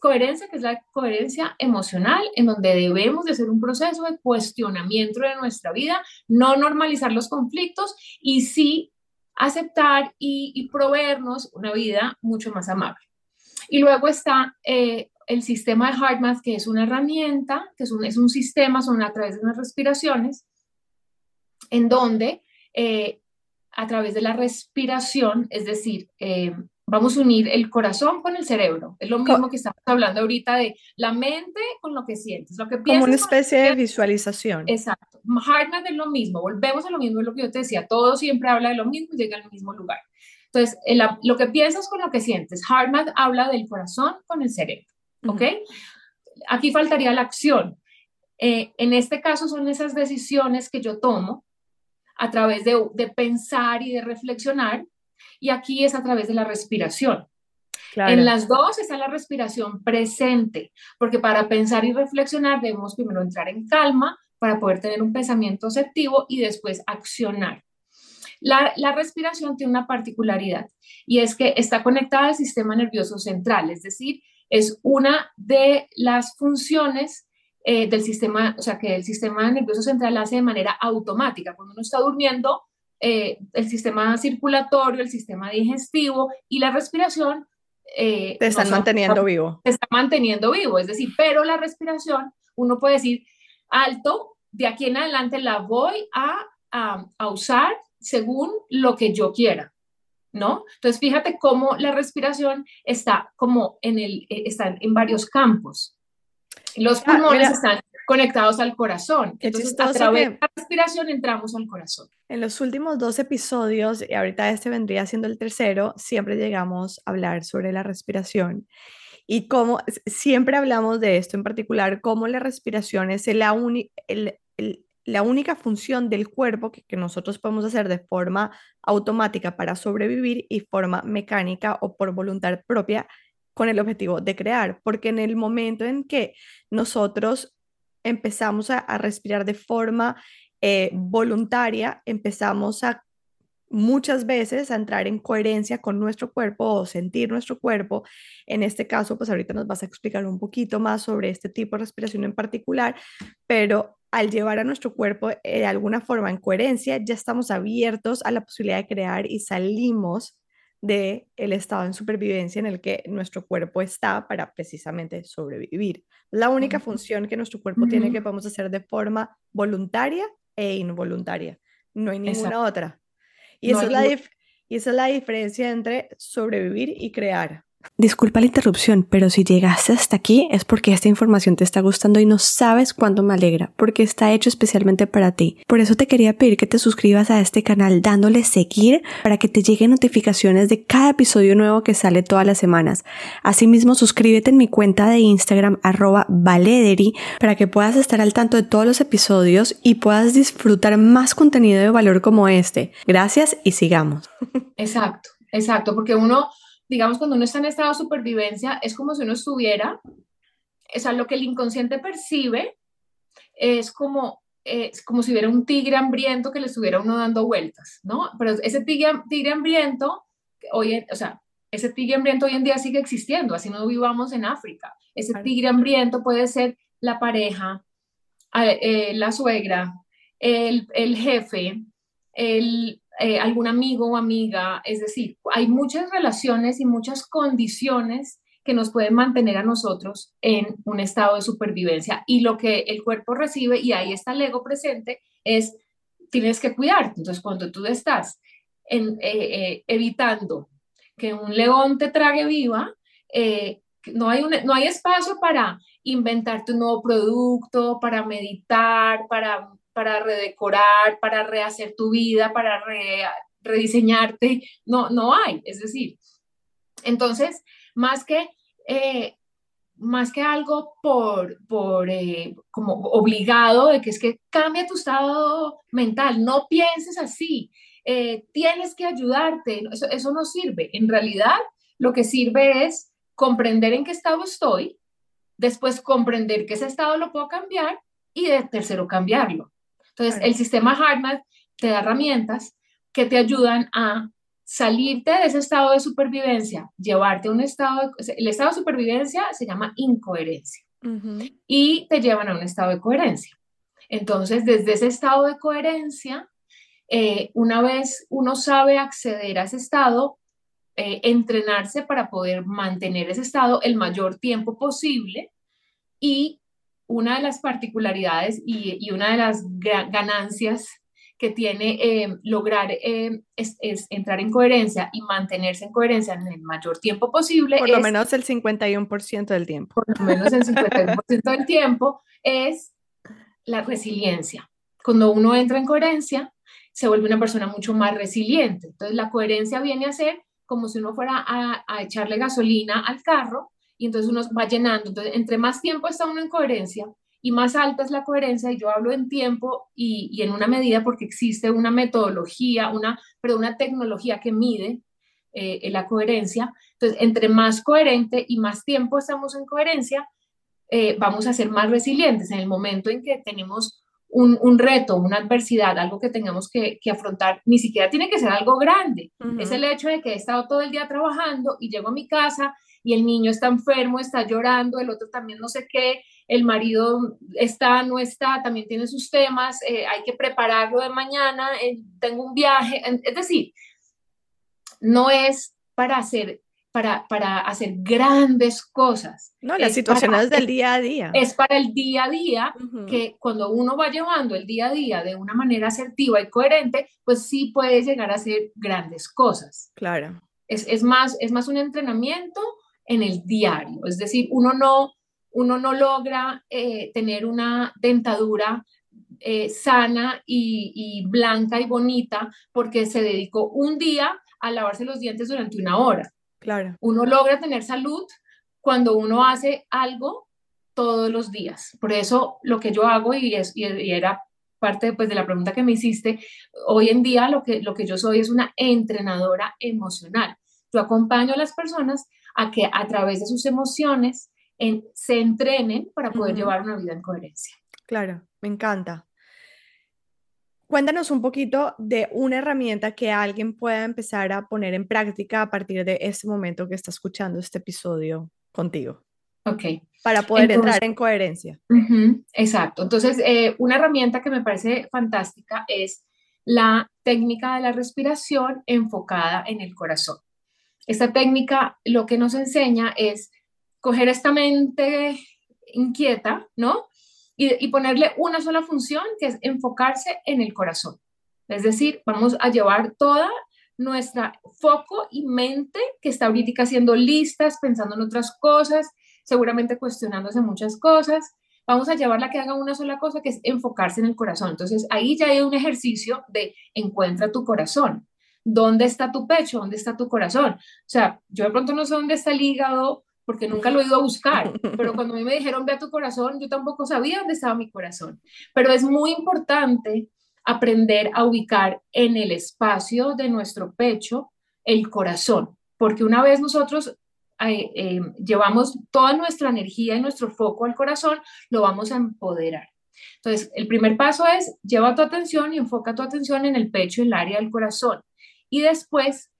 coherencia, que es la coherencia emocional, en donde debemos de hacer un proceso de cuestionamiento de nuestra vida, no normalizar los conflictos y sí aceptar y, proveernos una vida mucho más amable. Y luego está eh, el sistema de HeartMath, que es una herramienta, que es un, es un sistema, son a través de unas respiraciones, en donde eh, a través de la respiración, es decir, eh, vamos a unir el corazón con el cerebro. Es lo mismo que estamos hablando ahorita de la mente con lo que sientes, lo que piensas. Como una especie de visualización. Exacto. HeartMath es lo mismo, volvemos a lo mismo, es lo que yo te decía, todo siempre habla de lo mismo y llega al mismo lugar. Entonces, lo que piensas con lo que sientes, HeartMath habla del corazón con el cerebro, ¿ok? Aquí faltaría la acción. Eh, en este caso son esas decisiones que yo tomo a través de, pensar y de reflexionar, y aquí es a través de la respiración. En las dos está la respiración presente, porque para pensar y reflexionar debemos primero entrar en calma para poder tener un pensamiento asertivo y después accionar. La, la, respiración tiene una particularidad y es que está conectada al sistema nervioso central, es decir, es una de las funciones eh, del sistema, o sea, que el sistema nervioso central hace de manera automática. Cuando uno está durmiendo, eh, el sistema circulatorio, el sistema digestivo y la respiración eh, te están manteniendo vivo. Te está manteniendo vivo, es decir, pero la respiración, uno puede decir, alto, de aquí en adelante la voy a, a, a usar según lo que yo quiera. ¿No? Entonces, fíjate cómo la respiración está como en el, está en varios campos. Los pulmones están conectados al corazón. Entonces, a través de la respiración entramos al corazón. En los últimos dos episodios, y ahorita este vendría siendo el tercero, siempre llegamos a hablar sobre la respiración y cómo siempre hablamos de esto en particular, cómo la respiración es la, la única función del cuerpo que, que, nosotros podemos hacer de forma automática para sobrevivir y forma mecánica o por voluntad propia con el objetivo de crear, porque en el momento en que nosotros empezamos a, respirar de forma eh, voluntaria, empezamos a muchas veces a entrar en coherencia con nuestro cuerpo o sentir nuestro cuerpo. En este caso, pues ahorita nos vas a explicar un poquito más sobre este tipo de respiración en particular, pero al llevar a nuestro cuerpo eh, de alguna forma en coherencia, ya estamos abiertos a la posibilidad de crear y salimos de el estado en supervivencia en el que nuestro cuerpo está para precisamente sobrevivir. La única función que nuestro cuerpo tiene que podemos hacer de forma voluntaria e involuntaria. No hay ninguna otra. Y, esa es la y esa es la diferencia entre sobrevivir y crear. Disculpa la interrupción, pero si llegaste hasta aquí es porque esta información te está gustando y no sabes cuánto me alegra, porque está hecho especialmente para ti. Por eso te quería pedir que te suscribas a este canal dándole seguir para que te lleguen notificaciones de cada episodio nuevo que sale todas las semanas. Asimismo, suscríbete en mi cuenta de Instagram arroba valederi para que puedas estar al tanto de todos los episodios y puedas disfrutar más contenido de valor como este. Gracias y sigamos. Exacto, exacto, porque uno digamos, cuando uno está en estado de supervivencia, es como si uno estuviera, o sea, lo que el inconsciente percibe es como, es como si hubiera un tigre hambriento que le estuviera uno dando vueltas, ¿no? Pero ese tigre, tigre hambriento, hoy, o sea, ese tigre hambriento hoy en día sigue existiendo, así no vivamos en África. Ese tigre hambriento puede ser la pareja, eh, la suegra, el, el jefe, el, eh, algún amigo o amiga, es decir, hay muchas relaciones y muchas condiciones que nos pueden mantener a nosotros en un estado de supervivencia y lo que el cuerpo recibe, y ahí está el ego presente, es tienes que cuidarte. Entonces, cuando tú estás en, eh, eh, evitando que un león te trague viva, no, hay no hay espacio para inventarte un nuevo producto, para meditar, para para redecorar, para rehacer tu vida, para rediseñarte, no, no hay. Es decir, entonces, más que, eh, más que algo por, por eh, como obligado de que es que cambia tu estado mental, no pienses así, eh, tienes que ayudarte, eso, eso no sirve. En realidad, lo que sirve es comprender en qué estado estoy, después comprender que ese estado lo puedo cambiar y de tercero cambiarlo. Entonces, el sistema HeartMath te da herramientas que te ayudan a salirte de ese estado de supervivencia, llevarte a un estado, de, el estado de supervivencia se llama incoherencia y te llevan a un estado de coherencia. Entonces, desde ese estado de coherencia, eh, una vez uno sabe acceder a ese estado, eh, entrenarse para poder mantener ese estado el mayor tiempo posible y una de las particularidades y, y una de las ganancias que tiene eh, lograr eh, es, entrar en coherencia y mantenerse en coherencia en el mayor tiempo posible. Por lo menos el 51% del tiempo. Por lo menos el 51% del tiempo es la resiliencia. Cuando uno entra en coherencia, se vuelve una persona mucho más resiliente. Entonces, la coherencia viene a ser como si uno fuera a, a echarle gasolina al carro y entonces uno va llenando. Entonces, entre más tiempo está uno en coherencia, y más alta es la coherencia, y yo hablo en tiempo y, en una medida porque existe una metodología, una, pero una tecnología que mide eh, la coherencia. Entonces, entre más coherente y más tiempo estamos en coherencia, eh, vamos a ser más resilientes en el momento en que tenemos un, reto, una adversidad, algo que tengamos que, afrontar, ni siquiera tiene que ser algo grande. Es el hecho de que he estado todo el día trabajando y llego a mi casa y el niño está enfermo, está llorando, el otro también no sé qué, el marido está, no está, también tiene sus temas, eh, hay que prepararlo de mañana, eh, tengo un viaje, es decir, no es para hacer, para, para hacer grandes cosas. No, las situaciones del día a día. Es para el día a día, que cuando uno va llevando el día a día de una manera asertiva y coherente, pues sí puede llegar a hacer grandes cosas. Claro. Es, es, más, es más un entrenamiento en el diario, es decir, uno no, uno no logra eh, tener una dentadura eh, sana y, blanca y bonita porque se dedicó un día a lavarse los dientes durante una hora. Claro. Uno logra tener salud cuando uno hace algo todos los días. Por eso lo que yo hago, y, es, y era parte pues, de la pregunta que me hiciste, hoy en día lo que, lo que yo soy es una entrenadora emocional. Yo acompaño a las personas a que a través de sus emociones se entrenen para poder llevar una vida en coherencia. Claro, me encanta. Cuéntanos un poquito de una herramienta que alguien pueda empezar a poner en práctica a partir de este momento que está escuchando este episodio contigo. Ok. Para poder entrar en coherencia. exacto. Entonces, eh, una herramienta que me parece fantástica es la técnica de la respiración enfocada en el corazón. Esta técnica lo que nos enseña es coger esta mente inquieta, ¿no? Y, ponerle una sola función, que es enfocarse en el corazón. Es decir, vamos a llevar toda nuestra foco y mente que está ahorita haciendo listas, pensando en otras cosas, seguramente cuestionándose muchas cosas. Vamos a llevarla que haga una sola cosa, que es enfocarse en el corazón. Entonces, ahí ya hay un ejercicio de encuentra tu corazón. ¿Dónde está tu pecho? ¿Dónde está tu corazón? O sea, yo de pronto no sé dónde está el hígado porque nunca lo he ido a buscar, pero cuando a mí me dijeron ve a tu corazón, yo tampoco sabía dónde estaba mi corazón. Pero es muy importante aprender a ubicar en el espacio de nuestro pecho el corazón, porque una vez nosotros eh, llevamos toda nuestra energía y nuestro foco al corazón, lo vamos a empoderar. Entonces, el primer paso es lleva tu atención y enfoca tu atención en el pecho, en el área del corazón. Y después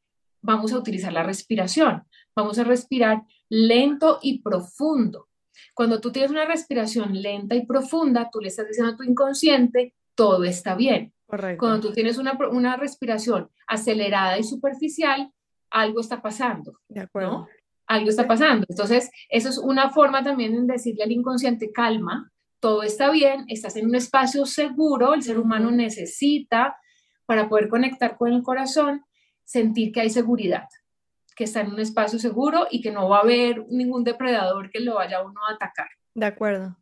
vamos a utilizar la respiración. Vamos a respirar lento y profundo. Cuando tú tienes una respiración lenta y profunda, tú le estás diciendo a tu inconsciente, todo está bien. Correcto. Cuando tú tienes una, una respiración acelerada y superficial, algo está pasando. De acuerdo. Algo está pasando. Entonces, eso es una forma también de decirle al inconsciente, calma, todo está bien, estás en un espacio seguro, el ser humano necesita para poder conectar con el corazón, sentir que hay seguridad que está en un espacio seguro y que no va a haber ningún depredador que lo vaya a uno a atacar. De acuerdo.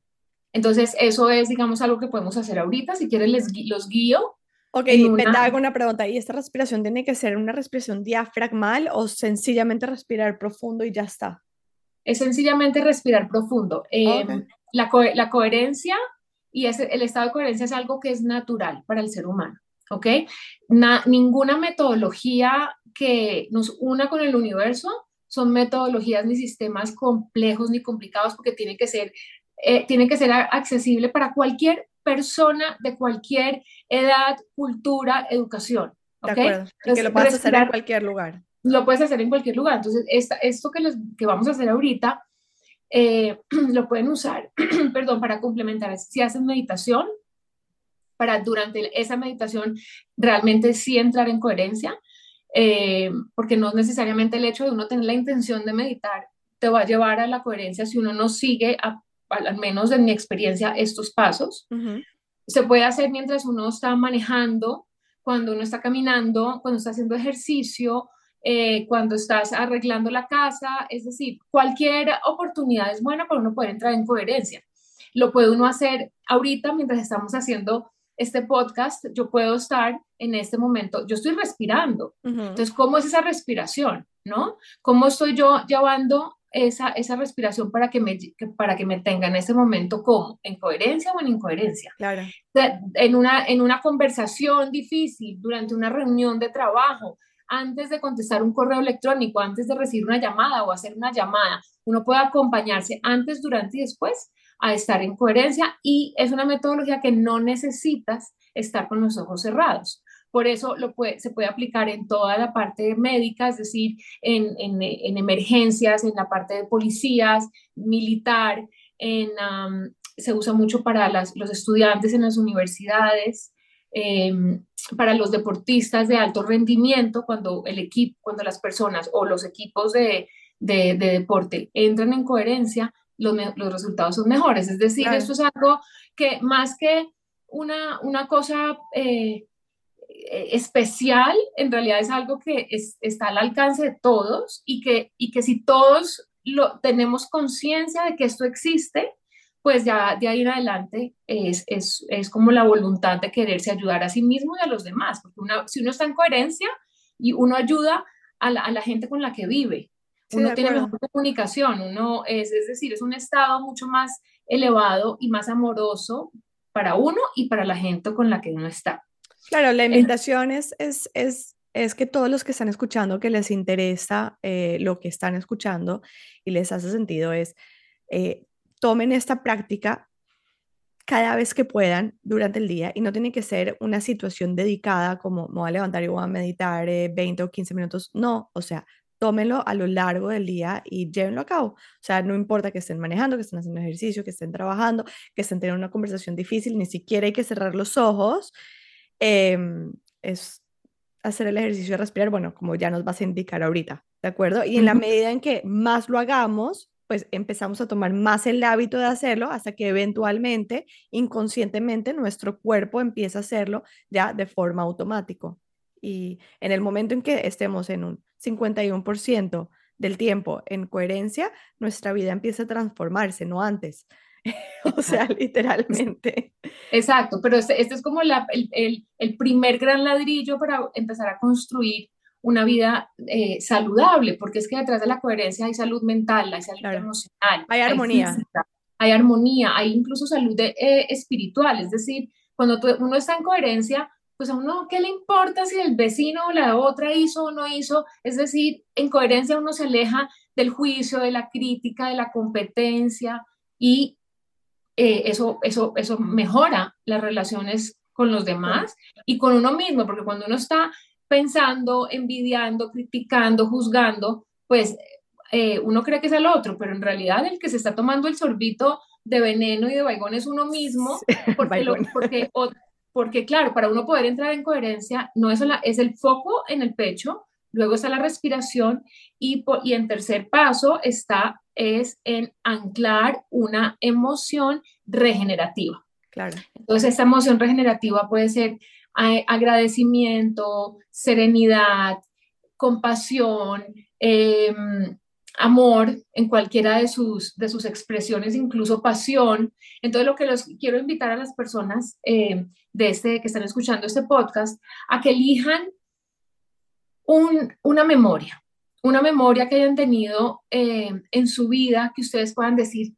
Entonces, eso es, digamos, algo que podemos hacer ahorita. Si quieres, les, los guío. Ok, me te hago una pregunta. ¿Y esta respiración tiene que ser una respiración diafragmal o sencillamente respirar profundo y ya está? es sencillamente respirar profundo. Em, la, la, coherencia y ese, el estado de coherencia es algo que es natural para el ser humano, ¿ok? ninguna metodología que nos una con el universo son metodologías ni sistemas complejos ni complicados porque tiene que ser, eh, tiene que ser accesible para cualquier persona de cualquier edad, cultura, educación. De acuerdo. que lo puedes hacer en cualquier lugar. Lo puedes hacer en cualquier lugar. Entonces, esto que, que vamos a hacer ahorita, eh, lo pueden usar, perdón, para complementar. Si hacen meditación, para durante esa meditación realmente sí entrar en coherencia, eh, porque no necesariamente el hecho de uno tener la intención de meditar te va a llevar a la coherencia si uno no sigue, al menos en mi experiencia, estos pasos. Se puede hacer mientras uno está manejando, cuando uno está caminando, cuando está haciendo ejercicio, eh, cuando estás arreglando la casa, es decir, cualquier oportunidad es buena para uno poder entrar en coherencia. Lo puede uno hacer ahorita mientras estamos haciendo este podcast, yo puedo estar en este momento, yo estoy respirando. Entonces, ¿cómo es esa respiración? ¿No? ¿Cómo estoy yo llevando esa, esa respiración para que, me, para que me tenga en ese momento como en coherencia o en incoherencia? Claro. En una, en una conversación difícil, durante una reunión de trabajo, antes de contestar un correo electrónico, antes de recibir una llamada o hacer una llamada, uno puede acompañarse antes, durante y después a estar en coherencia y es una metodología que no necesitas estar con los ojos cerrados. Por eso lo puede, se puede aplicar en toda la parte médica, es decir, en, en, emergencias, en la parte de policías, militar, en, se usa mucho para las, los estudiantes en las universidades, em, para los deportistas de alto rendimiento, cuando el equipo, cuando las personas o los equipos de, de, de deporte entran en coherencia, los, los resultados son mejores. Es decir, esto es algo que más que una, una cosa eh, eh, especial, en realidad es algo que está al alcance de todos y que, y que si todos lo, tenemos conciencia de que esto existe, pues ya de ahí en adelante es, es, es, como la voluntad de quererse ayudar a sí mismo y a los demás, porque si uno está en coherencia y uno ayuda a la, a la gente con la que vive, uno tiene mejor comunicación, uno es, es decir, es un estado mucho más elevado y más amoroso para uno y para la gente con la que uno está. Claro, la invitación es, es, es, es que todos los que están escuchando, que les interesa eh, lo que están escuchando y les hace sentido, es eh, tomen esta práctica cada vez que puedan durante el día y no tiene que ser una situación dedicada como me voy a levantar y voy a meditar 20 eh, o 15 minutos, no, o sea, tómenlo a lo largo del día y llévenlo a cabo. O sea, no importa que estén manejando, que estén haciendo ejercicio, que estén trabajando, que estén teniendo una conversación difícil, ni siquiera hay que cerrar los ojos. Em, es hacer el ejercicio de respirar, bueno, como ya nos vas a indicar ahorita, ¿de acuerdo? Y en la medida en que más lo hagamos, pues empezamos a tomar más el hábito de hacerlo hasta que eventualmente, inconscientemente, nuestro cuerpo empieza a hacerlo ya de forma automática. Y en el momento en que estemos en un 51% del tiempo en coherencia, nuestra vida empieza a transformarse, no antes. o sea, literalmente. Exacto, pero este, este es como la, el, el, primer gran ladrillo para empezar a construir una vida eh, saludable, porque es que detrás de la coherencia hay salud mental, hay salud emocional, hay armonía. Hay, armonía, hay incluso salud eh, espiritual, es decir, cuando uno está en coherencia, pues a uno, ¿qué le importa si el vecino o la otra hizo o no hizo? Es decir, en coherencia uno se aleja del juicio, de la crítica, de la competencia y eh, eso, eso, eso mejora las relaciones con los demás y con uno mismo, porque cuando uno está pensando, envidiando, criticando, juzgando, pues eh, uno cree que es el otro, pero en realidad el que se está tomando el sorbito de veneno y de vaigón es uno mismo, porque, porque, porque claro, para uno poder entrar en coherencia, no es, es el foco en el pecho, luego está la respiración y, y en tercer paso está es en anclar una emoción regenerativa. Claro. Entonces, esta emoción regenerativa puede ser agradecimiento, serenidad, compasión, em, amor en cualquiera de sus, de sus expresiones, incluso pasión. Entonces, lo que los quiero invitar a las personas eh, de este, que están escuchando este podcast, a que elijan un, una memoria, una memoria que hayan tenido eh, en su vida que ustedes puedan decir,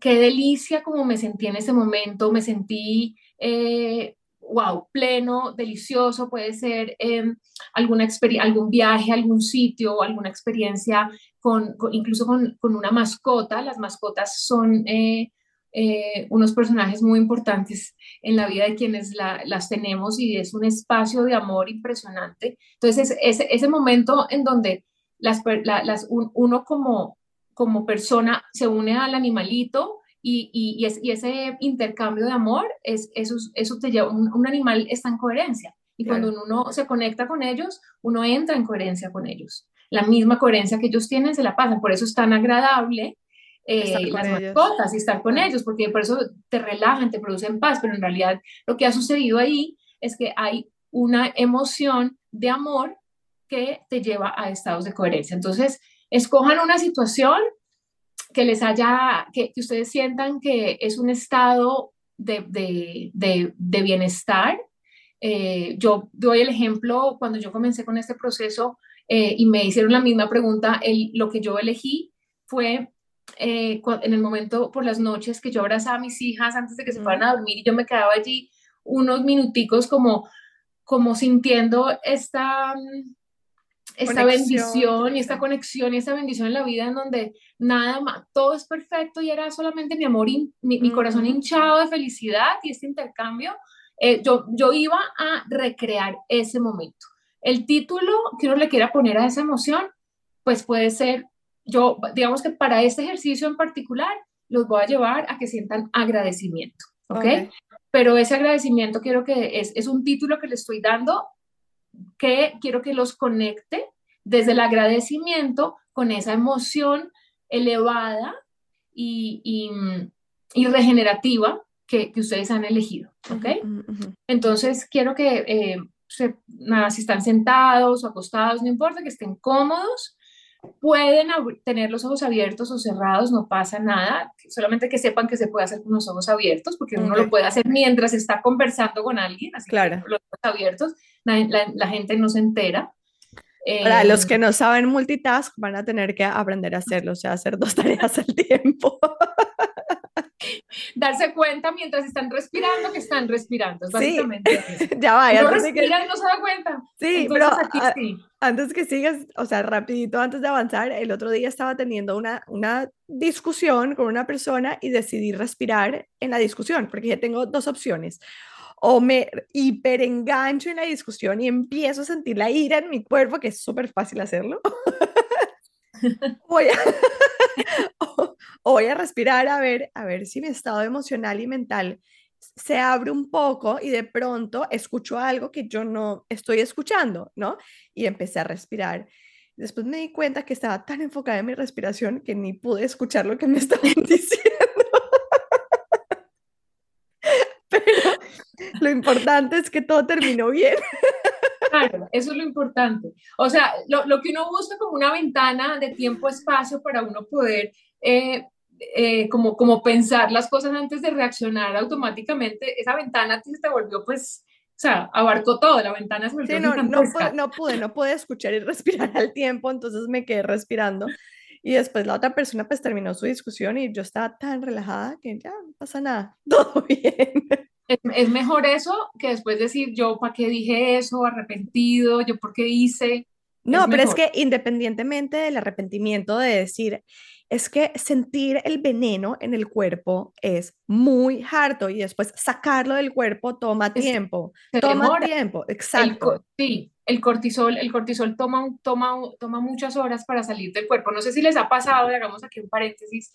qué delicia como me sentí en ese momento, me sentí, wow, eh, pleno, delicioso, puede ser em, alguna algún viaje, algún sitio, alguna experiencia, con, incluso con, una mascota. Las mascotas son eh, unos personajes muy importantes en la vida de quienes las tenemos y es un espacio de amor impresionante. Entonces, ese, ese momento en donde las, las, uno como, como persona se une al animalito y, y, y, ese intercambio de amor, es, eso, eso te lleva, un, animal está en coherencia. Y cuando uno se conecta con ellos, uno entra en coherencia con ellos. La misma coherencia que ellos tienen se la pasan. Por eso es tan agradable eh, las mascotas y estar con ellos, porque por eso te relajan, te producen paz. Pero en realidad lo que ha sucedido ahí es que hay una emoción de amor que te lleva a estados de coherencia. Entonces, escojan una situación que les haya, que, ustedes sientan que es un estado de, bienestar. Eh, yo doy el ejemplo, cuando yo comencé con este proceso eh, y me hicieron la misma pregunta, el, lo que yo elegí fue eh, en el momento por las noches que yo abrazaba a mis hijas antes de que se fueran a dormir y yo me quedaba allí unos minuticos como, como sintiendo esta, esta bendición y esta conexión y esta bendición en la vida en donde nada más, todo es perfecto y era solamente mi amor, y mi, corazón hinchado de felicidad y este intercambio, eh, yo, yo iba a recrear ese momento. El título que uno le quiera poner a esa emoción, pues puede ser, yo, digamos que para este ejercicio en particular, los voy a llevar a que sientan agradecimiento, ¿ok? okay. Pero ese agradecimiento quiero que es, es un título que le estoy dando que quiero que los conecte desde el agradecimiento con esa emoción elevada y, regenerativa que, ustedes han elegido, ¿ok? Entonces, quiero que, eh, nada, si están sentados o acostados, no importa, que estén cómodos, pueden tener los ojos abiertos o cerrados, no pasa nada, solamente que sepan que se puede hacer con los ojos abiertos, porque uno lo puede hacer mientras está conversando con alguien, así claro. que los ojos abiertos, la, gente no se entera. Para los que no saben multitask, van a tener que aprender a hacerlo, o sea, hacer dos tareas al tiempo. darse cuenta mientras están respirando que están respirando, básicamente. Sí. ya va, no respiran, no se da cuenta. Sí, pero antes que sigas, o sea, rapidito antes de avanzar, el otro día estaba teniendo una, una discusión con una persona y decidí respirar en la discusión, porque ya tengo dos opciones. O me hiperengancho en la discusión y empiezo a sentir la ira en mi cuerpo, que es súper fácil hacerlo. Voy a, voy a respirar a ver, a ver si mi estado emocional y mental se abre un poco y de pronto escucho algo que yo no estoy escuchando, ¿no? Y empecé a respirar. Después me di cuenta que estaba tan enfocada en mi respiración que ni pude escuchar lo que me estaban diciendo. Pero lo importante es que todo terminó bien. Claro, eso es lo importante. O sea, lo, lo que uno busca como una ventana de tiempo-espacio para uno poder eh, eh, como, como pensar las cosas antes de reaccionar automáticamente, esa ventana se te volvió pues, o sea, abarcó todo, la ventana se volvió no, no, pude, no, pude, no pude escuchar y respirar al tiempo, entonces me quedé respirando. Y después la otra persona pues terminó su discusión y yo estaba tan relajada que ya no pasa nada, todo bien. Es, es mejor eso que después decir yo para qué dije eso, arrepentido, yo por qué hice. No, pero es que independientemente del arrepentimiento de decir, es que sentir el veneno en el cuerpo es muy harto y después sacarlo del cuerpo toma tiempo. toma tiempo, exacto. sí, el cortisol, el cortisol toma, toma, toma muchas horas para salir del cuerpo. No sé si les ha pasado, hagamos aquí un paréntesis,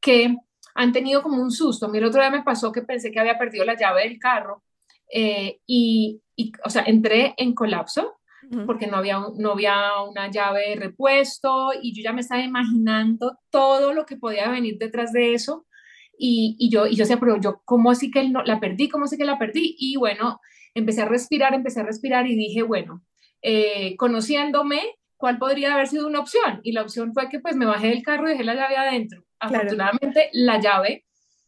que han tenido como un susto. A mí el otro día me pasó que pensé que había perdido la llave del carro eh, y, y, o sea, entré en colapso porque no había, no había una llave de repuesto y yo ya me estaba imaginando todo lo que podía venir detrás de eso. Y, y yo, y yo decía, pero yo, ¿cómo así que no, la perdí? ¿Cómo así que la perdí? Y bueno, empecé a respirar, empecé a respirar y dije, bueno, eh, conociéndome, ¿cuál podría haber sido una opción? Y la opción fue que pues me bajé del carro y dejé la llave adentro. Afortunadamente la llave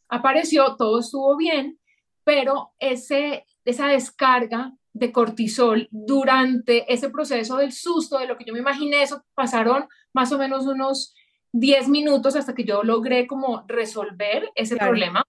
apareció, todo estuvo bien, pero ese, esa descarga de cortisol durante ese proceso del susto, de lo que yo me imaginé, eso pasaron más o menos unos 10 minutos hasta que yo logré como resolver ese problema.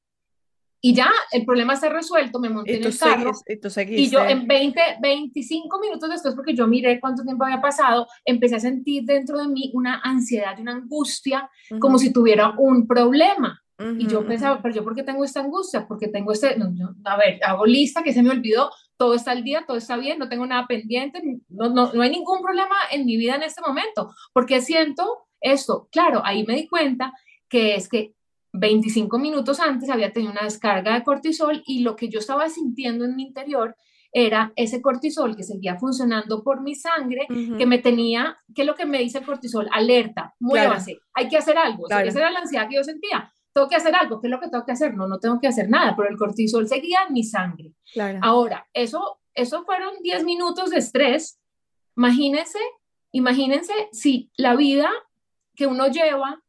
Y ya el problema está resuelto, me monté en el carro. y, y, yo en 20, 25 minutos después, porque yo miré cuánto tiempo había pasado, empecé a sentir dentro de mí una ansiedad y una angustia, como si tuviera un problema. y yo pensaba, pero yo por qué tengo esta angustia, porque tengo este, a ver, hago lista que se me olvidó, todo está al día, todo está bien, no tengo nada pendiente, no, no, no hay ningún problema en mi vida en este momento, porque siento esto. Claro, ahí me di cuenta que es que 25 minutos antes había tenido una descarga de cortisol y lo que yo estaba sintiendo en mi interior era ese cortisol que seguía funcionando por mi sangre, que me tenía, ¿qué es lo que me dice el cortisol? Alerta, muévase, hay que hacer algo. esa era la ansiedad que yo sentía. Tengo que hacer algo, ¿qué es lo que tengo que hacer? No, no tengo que hacer nada, pero el cortisol seguía en mi sangre. Ahora, eso, eso fueron 10 minutos de estrés. Imagínense, imagínense si la vida que uno lleva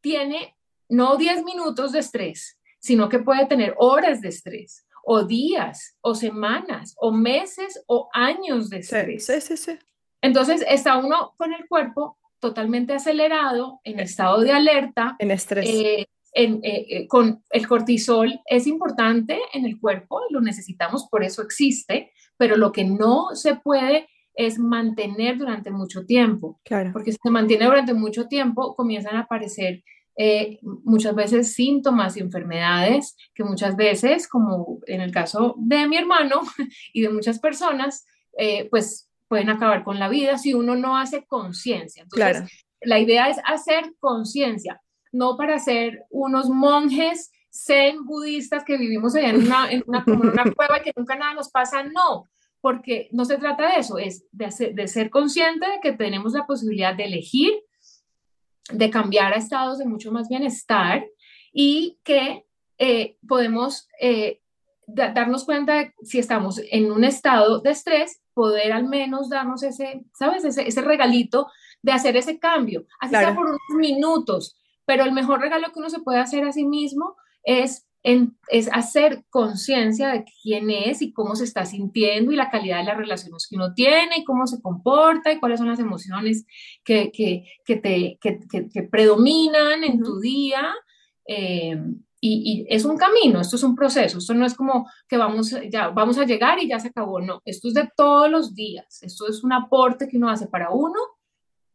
tiene no 10 minutos de estrés, sino que puede tener horas de estrés, o días, o semanas, o meses, o años de estrés. Sí, sí, sí. Entonces está uno con el cuerpo totalmente acelerado, en estado de alerta. En estrés. Eh, eh, eh, con el cortisol es importante en el cuerpo, lo necesitamos, por eso existe, pero lo que no se puede es mantener durante mucho tiempo. Claro. Porque si se mantiene durante mucho tiempo, comienzan a aparecer eh, muchas veces síntomas y enfermedades que muchas veces, como en el caso de mi hermano y de muchas personas, eh, pues pueden acabar con la vida si uno no hace conciencia. Entonces, la idea es hacer conciencia, no para ser unos monjes zen budistas que vivimos allá en una, en una, una cueva y que nunca nada nos pasa, no, porque no se trata de eso, es de, de ser consciente de que tenemos la posibilidad de elegir de cambiar a estados de mucho más bienestar y que eh, podemos eh, darnos cuenta de si estamos en un estado de estrés, poder al menos darnos ese, ¿sabes? Ese, regalito de hacer ese cambio, así sea por unos minutos, pero el mejor regalo que uno se puede hacer a sí mismo es es hacer conciencia de quién es y cómo se está sintiendo y la calidad de las relaciones que uno tiene y cómo se comporta y cuáles son las emociones que, que, que te, que, predominan en tu día. Eh, y, y, es un camino, esto es un proceso, esto no es como que vamos, ya, vamos a llegar y ya se acabó, no, esto es de todos los días, esto es un aporte que uno hace para uno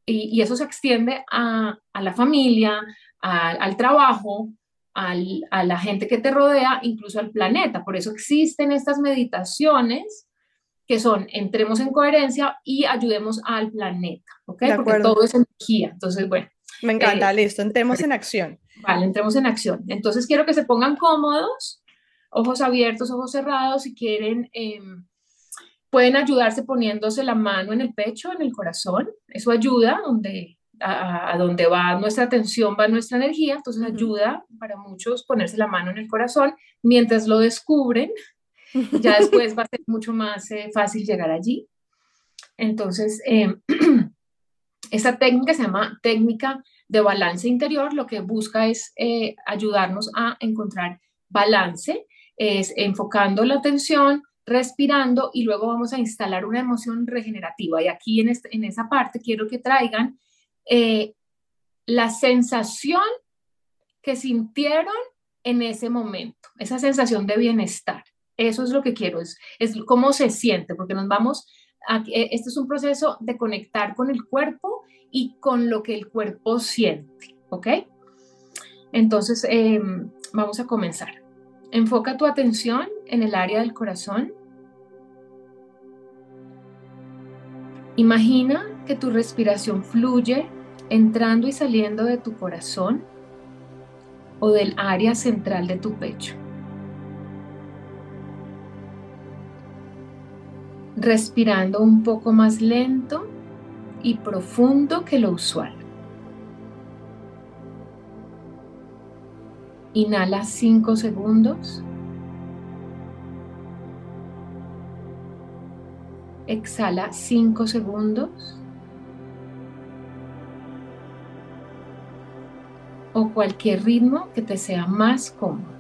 y, y eso se extiende a, a la familia, al trabajo, a la gente que te rodea, incluso al planeta. Por eso existen estas meditaciones que son entremos en coherencia y ayudemos al planeta, ¿ok? Porque todo es energía. Entonces, bueno. Me encanta, eh, listo, entremos en acción. Vale, entremos en acción. Entonces, quiero que se pongan cómodos, ojos abiertos, ojos cerrados, si quieren. Em, pueden ayudarse poniéndose la mano en el pecho, en el corazón. Eso ayuda, donde a, donde va nuestra atención, va nuestra energía, entonces ayuda para muchos ponerse la mano en el corazón mientras lo descubren, ya después va a ser mucho más eh, fácil llegar allí. Entonces, eh, esta técnica se llama técnica de balance interior, lo que busca es eh, ayudarnos a encontrar balance, es enfocando la atención, respirando y luego vamos a instalar una emoción regenerativa. Y aquí en, este, en esa parte quiero que traigan eh, la sensación que sintieron en ese momento, esa sensación de bienestar. Eso es lo que quiero, es, es cómo se siente, porque nos vamos, a, eh, este es un proceso de conectar con el cuerpo y con lo que el cuerpo siente, ¿ok? Entonces, em, vamos a comenzar. Enfoca tu atención en el área del corazón. Imagina que tu respiración fluye entrando y saliendo de tu corazón o del área central de tu pecho. Respirando un poco más lento y profundo que lo usual. Inhala 5 segundos. Exhala 5 segundos. O cualquier ritmo que te sea más cómodo.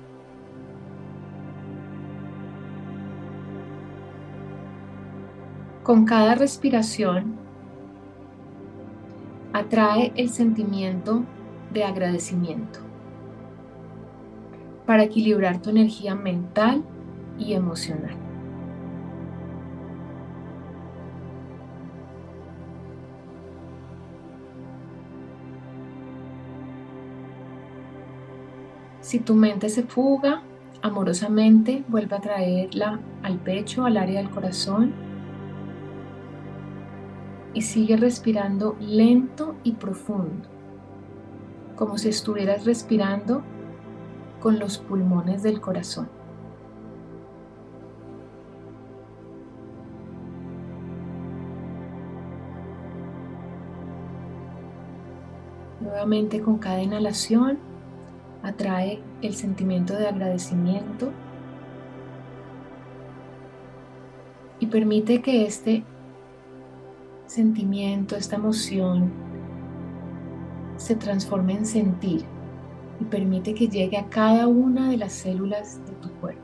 Con cada respiración atrae el sentimiento de agradecimiento para equilibrar tu energía mental y emocional. Si tu mente se fuga, amorosamente vuelve a traerla al pecho, al área del corazón y sigue respirando lento y profundo, como si estuvieras respirando con los pulmones del corazón. Nuevamente con cada inhalación atrae el sentimiento de agradecimiento y permite que este sentimiento, esta emoción se transforme en sentir y permite que llegue a cada una de las células de tu cuerpo.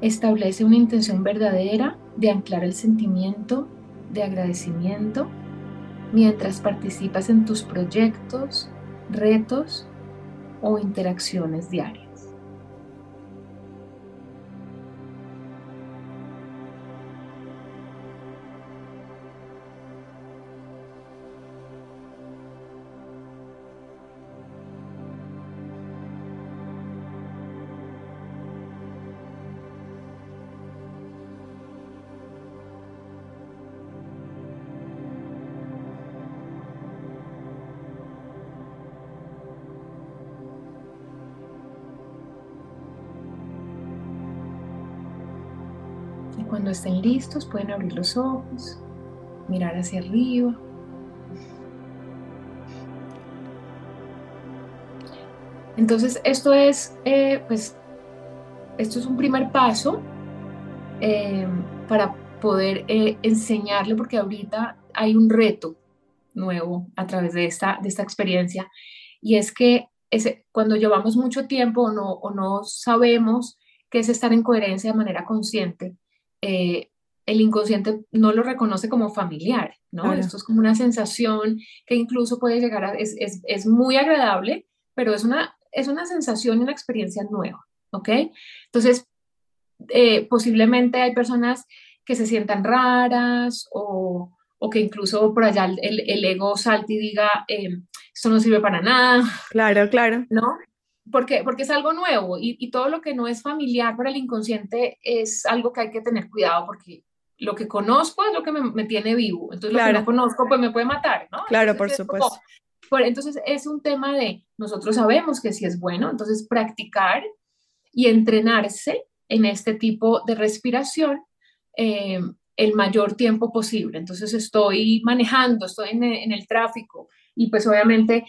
Establece una intención verdadera de anclar el sentimiento de agradecimiento mientras participas en tus proyectos, retos o interacciones diarias. Estén listos pueden abrir los ojos, mirar hacia arriba. Entonces esto es, eh, pues, esto es un primer paso eh, para poder eh, enseñarle, porque ahorita hay un reto nuevo a través de esta, de esta experiencia, y es que ese, cuando llevamos mucho tiempo o no, o no sabemos qué es estar en coherencia de manera consciente, eh, el inconsciente no lo reconoce como familiar, ¿no? Esto es como una sensación que incluso puede llegar a, es, es, es muy agradable, pero es una, es una sensación y una experiencia nueva, ¿ok? Entonces, eh, posiblemente hay personas que se sientan raras o, o que incluso por allá el, el ego salte y diga, eh, esto no sirve para nada. Claro, claro. ¿No? Porque, porque es algo nuevo y, y, todo lo que no es familiar para el inconsciente es algo que hay que tener cuidado porque lo que conozco es lo que me, me tiene vivo, entonces lo que no conozco pues me puede matar, ¿no? Claro, por supuesto. Como, entonces es un tema de, nosotros sabemos que sí es bueno, entonces practicar y entrenarse en este tipo de respiración eh, el mayor tiempo posible. Entonces estoy manejando, estoy en, en el tráfico, y pues obviamente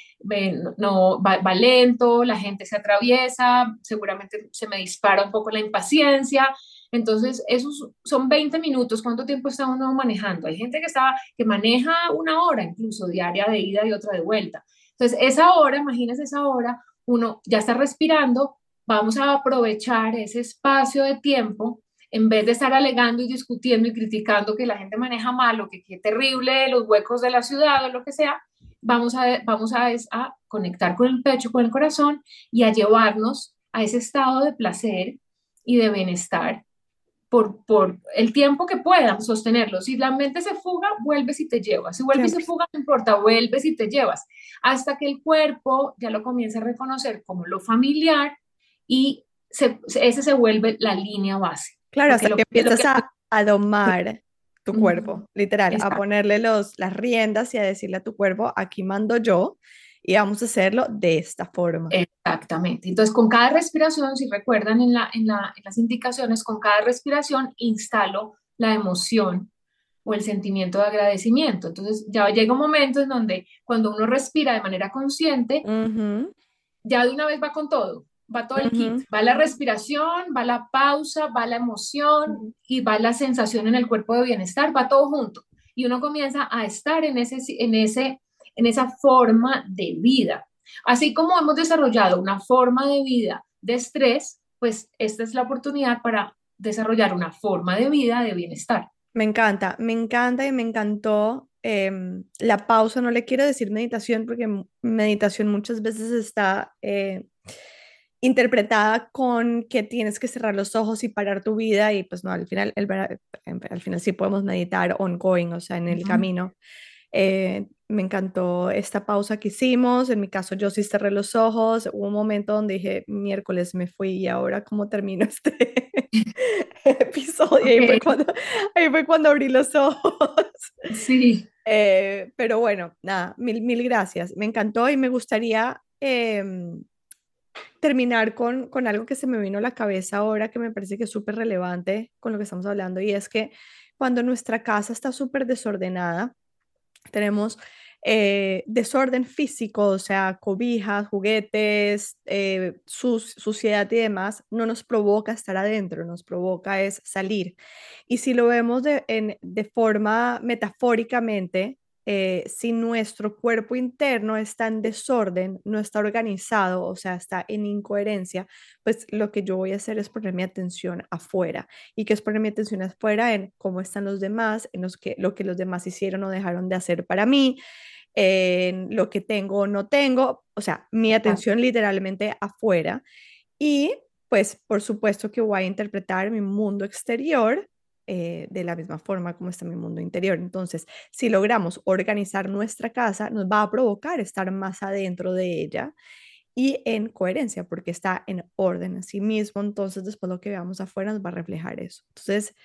no, va, lento, la gente se atraviesa, seguramente se me dispara un poco la impaciencia. Entonces, esos son 20 minutos. ¿Cuánto tiempo está uno manejando? Hay gente que, está, que maneja una hora incluso diaria de ida y otra de vuelta. Entonces, esa hora, imagínense esa hora, uno ya está respirando, vamos a aprovechar ese espacio de tiempo en vez de estar alegando y discutiendo y criticando que la gente maneja mal o que qué terrible los huecos de la ciudad o lo que sea, vamos a, vamos a, a conectar con el pecho, con el corazón y a llevarnos a ese estado de placer y de bienestar por, por, el tiempo que puedan sostenerlo. Si la mente se fuga, vuelves y te llevas. Si vuelves y se fuga, no importa, vuelves y te llevas. Hasta que el cuerpo ya lo comienza a reconocer como lo familiar y ese se vuelve la línea base. Claro, hasta que, empiezas a, a domar tu cuerpo, literal, a ponerle los, las riendas y a decirle a tu cuerpo, aquí mando yo y vamos a hacerlo de esta forma. Exactamente. Entonces, con cada respiración, si recuerdan en, la, en, la, en las indicaciones, con cada respiración instalo la emoción o el sentimiento de agradecimiento. Entonces, ya llega un momento en donde cuando uno respira de manera consciente, ya de una vez va con todo va todo el kit, va la respiración, va la pausa, va la emoción y va la sensación en el cuerpo de bienestar, va todo junto. Y uno comienza a estar en, ese, en, ese, en esa forma de vida. Así como hemos desarrollado una forma de vida de estrés, pues esta es la oportunidad para desarrollar una forma de vida de bienestar. Me encanta, me encanta y me encantó em, la pausa. No le quiero decir meditación porque meditación muchas veces está eh, interpretada con que tienes que cerrar los ojos y parar tu vida y pues no, al final, el, al final sí podemos meditar ongoing, o sea, en el camino. Eh, me encantó esta pausa que hicimos. En mi caso, yo sí cerré los ojos. Hubo un momento donde dije, miércoles me fui y ahora cómo termino este episodio. Ahí, fue cuando, ahí, fue cuando, abrí los ojos. Sí. Eh, pero bueno, nada, mil, mil gracias. Me encantó y me gustaría em, terminar con, con algo que se me vino a la cabeza ahora que me parece que es súper relevante con lo que estamos hablando y es que cuando nuestra casa está súper desordenada, tenemos eh, desorden físico, o sea, cobijas, juguetes, eh, suciedad y demás, no nos provoca estar adentro, nos provoca es salir. Y si lo vemos de, de forma metafóricamente, eh, si nuestro cuerpo interno está en desorden, no está organizado, o sea, está en incoherencia, pues lo que yo voy a hacer es poner mi atención afuera. ¿Y qué es poner mi atención afuera? En cómo están los demás, en los que, lo que los demás hicieron o dejaron de hacer para mí, en lo que tengo o no tengo, o sea, mi atención literalmente afuera. Y pues por supuesto que voy a interpretar mi mundo exterior eh, de la misma forma como está mi mundo interior. Entonces, si logramos organizar nuestra casa, nos va a provocar estar más adentro de ella y en coherencia, porque está en orden a sí mismo. Entonces, después lo que veamos afuera nos va a reflejar eso. Entonces,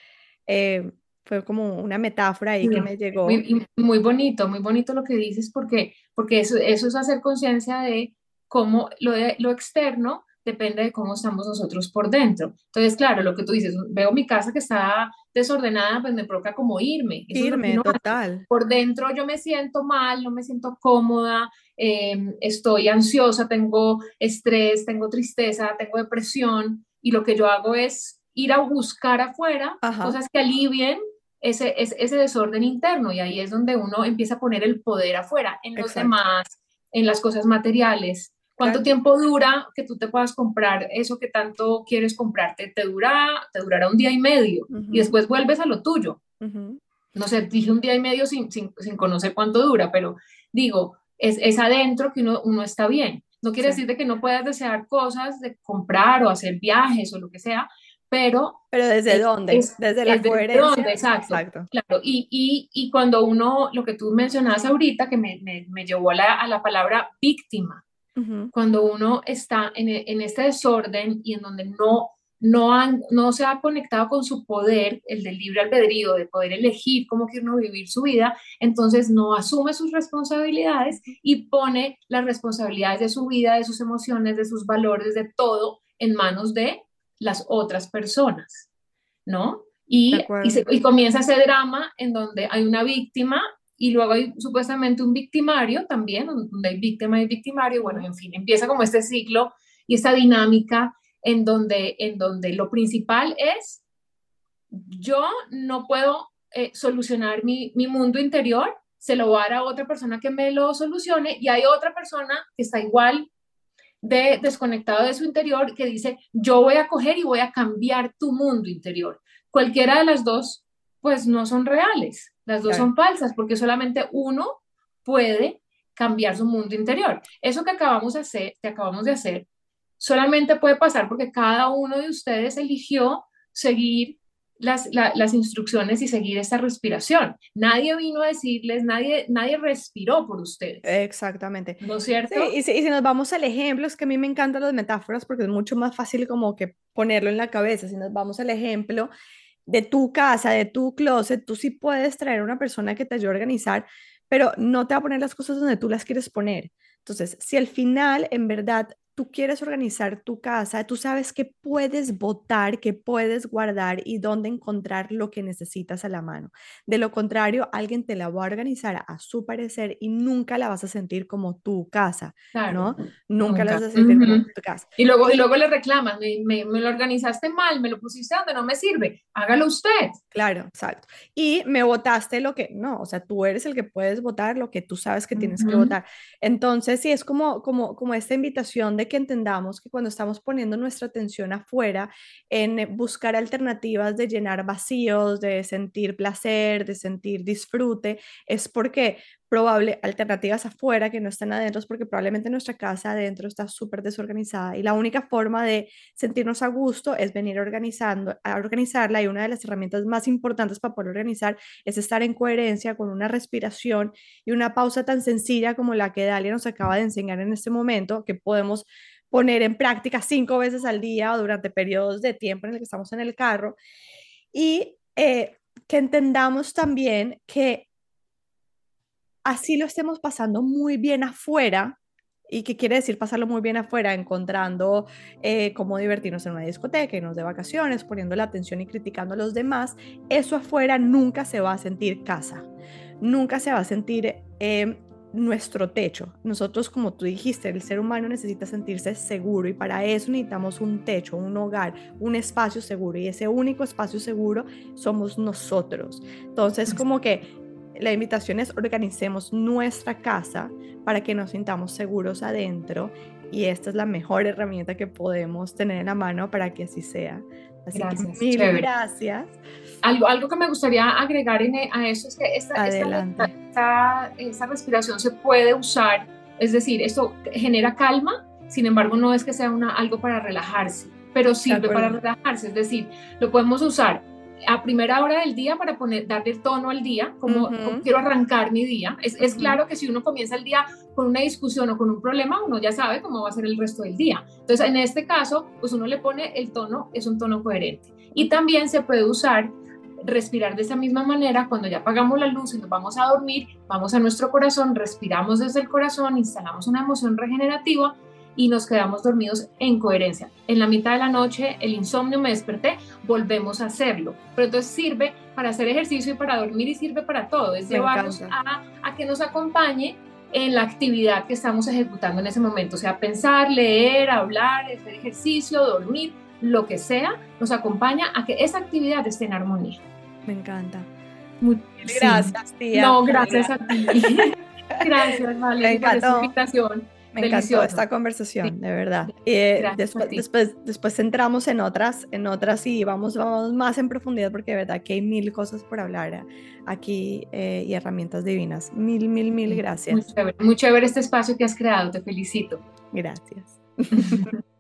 eh, fue como una metáfora ahí que me llegó. Muy, muy, bonito, muy bonito lo que dices, porque, porque eso, eso es hacer conciencia de cómo lo, de, lo externo depende de cómo estamos nosotros por dentro. Entonces, claro, lo que tú dices, veo mi casa que está desordenada, pues me provoca como irme. irme, total. Por dentro yo me siento mal, no me siento cómoda, em, estoy ansiosa, tengo estrés, tengo tristeza, tengo depresión, y lo que yo hago es ir a buscar afuera cosas que alivien ese, ese, desorden interno, y ahí es donde uno empieza a poner el poder afuera, en los demás, en las cosas materiales, ¿Cuánto tiempo dura que tú te puedas comprar eso que tanto quieres comprarte? Te dura, te durará un día y medio y después vuelves a lo tuyo. No sé, dije un día y medio sin, sin, sin conocer cuánto dura, pero digo, es, es adentro que uno, uno, está bien. No quiere decir de que no puedas desear cosas de comprar o hacer viajes o lo que sea, pero... Pero ¿desde dónde? desde la coherencia. Dónde, exacto, exacto. Claro, y, y, y, cuando uno, lo que tú mencionabas ahorita, que me, me, me llevó a la, a la palabra víctima, cuando uno está en, e, en, este desorden y en donde no, no, han, no se ha conectado con su poder, el del libre albedrío, de poder elegir cómo quiere uno vivir su vida, entonces no asume sus responsabilidades y pone las responsabilidades de su vida, de sus emociones, de sus valores, de todo en manos de las otras personas, ¿no? Y, y, y, comienza ese drama en donde hay una víctima y luego hay supuestamente un victimario también, donde hay víctima y victimario, bueno, en fin, empieza como este ciclo y esta dinámica en donde, en donde lo principal es, yo no puedo eh, solucionar mi, mi mundo interior, se lo voy a dar a otra persona que me lo solucione y hay otra persona que está igual de desconectado de su interior que dice, yo voy a coger y voy a cambiar tu mundo interior. Cualquiera de las dos, pues no son reales. Las dos son falsas porque solamente uno puede cambiar su mundo interior. Eso que acabamos de hacer, que acabamos de hacer, solamente puede pasar porque cada uno de ustedes eligió seguir las, las, instrucciones y seguir esta respiración. Nadie vino a decirles, nadie, nadie respiró por ustedes. Exactamente. ¿No es cierto? y, si, y, si, nos vamos al ejemplo, es que a mí me encantan las metáforas porque es mucho más fácil como que ponerlo en la cabeza. Si nos vamos al ejemplo, de tu casa, de tu closet, tú sí puedes traer una persona que te ayude a organizar, pero no te va a poner las cosas donde tú las quieres poner. Entonces, si al final en verdad tú quieres organizar tu casa, tú sabes que puedes votar, que puedes guardar y dónde encontrar lo que necesitas a la mano. De lo contrario, alguien te la va a organizar a su parecer y nunca la vas a sentir como tu casa, ¿no? Nunca, la vas a sentir como tu casa. Y luego, y luego le reclamas, me, me, lo organizaste mal, me lo pusiste donde no me sirve, hágalo usted. Claro, exacto. Y me votaste lo que, no, o sea, tú eres el que puedes votar lo que tú sabes que tienes que votar. Entonces, sí, es como, como, como esta invitación de que entendamos que cuando estamos poniendo nuestra atención afuera en buscar alternativas de llenar vacíos, de sentir placer, de sentir disfrute, es porque probable alternativas afuera que no están adentro, porque probablemente nuestra casa adentro está súper desorganizada y la única forma de sentirnos a gusto es venir organizando, a organizarla y una de las herramientas más importantes para poder organizar es estar en coherencia con una respiración y una pausa tan sencilla como la que Dalia nos acaba de enseñar en este momento, que podemos poner en práctica cinco veces al día o durante periodos de tiempo en el que estamos en el carro. Y eh, que entendamos también que así lo estemos pasando muy bien afuera, ¿Y qué quiere decir pasarlo muy bien afuera? Encontrando eh, cómo divertirnos en una discoteca, irnos de vacaciones, poniendo la atención y criticando a los demás. Eso afuera nunca se va a sentir casa, nunca se va a sentir em, nuestro techo. Nosotros, como tú dijiste, el ser humano necesita sentirse seguro y para eso necesitamos un techo, un hogar, un espacio seguro y ese único espacio seguro somos nosotros. Entonces, como que la invitación es organicemos nuestra casa para que nos sintamos seguros adentro y esta es la mejor herramienta que podemos tener en la mano para que así sea. Así gracias, que mil gracias. Algo, algo que me gustaría agregar en, e, a eso es que esta, esta, esta, respiración se puede usar, es decir, esto genera calma, sin embargo no es que sea una, algo para relajarse, pero sirve para relajarse, es decir, lo podemos usar a primera hora del día para poner, darle el tono al día, como, quiero arrancar mi día. Es, es, claro que si uno comienza el día con una discusión o con un problema, uno ya sabe cómo va a ser el resto del día. Entonces, en este caso, pues uno le pone el tono, es un tono coherente. Y también se puede usar respirar de esa misma manera cuando ya apagamos la luz y nos vamos a dormir, vamos a nuestro corazón, respiramos desde el corazón, instalamos una emoción regenerativa y nos quedamos dormidos en coherencia. En la mitad de la noche, el insomnio me desperté, volvemos a hacerlo. Pero entonces sirve para hacer ejercicio y para dormir y sirve para todo. Es llevarnos a, a, que nos acompañe en la actividad que estamos ejecutando en ese momento. O sea, pensar, leer, hablar, hacer ejercicio, dormir, lo que sea, nos acompaña a que esa actividad esté en armonía. Me encanta. Muchas gracias, tía. No, gracias a ti. gracias, Vale, por esa invitación. Me encantó esta conversación, de verdad. Eh, después, después, después entramos en otras, en otras y vamos, vamos más en profundidad porque de verdad que hay mil cosas por hablar aquí eh, y herramientas divinas. Mil, mil, mil gracias. Muy chévere, muy chévere este espacio que has creado, te felicito. Gracias.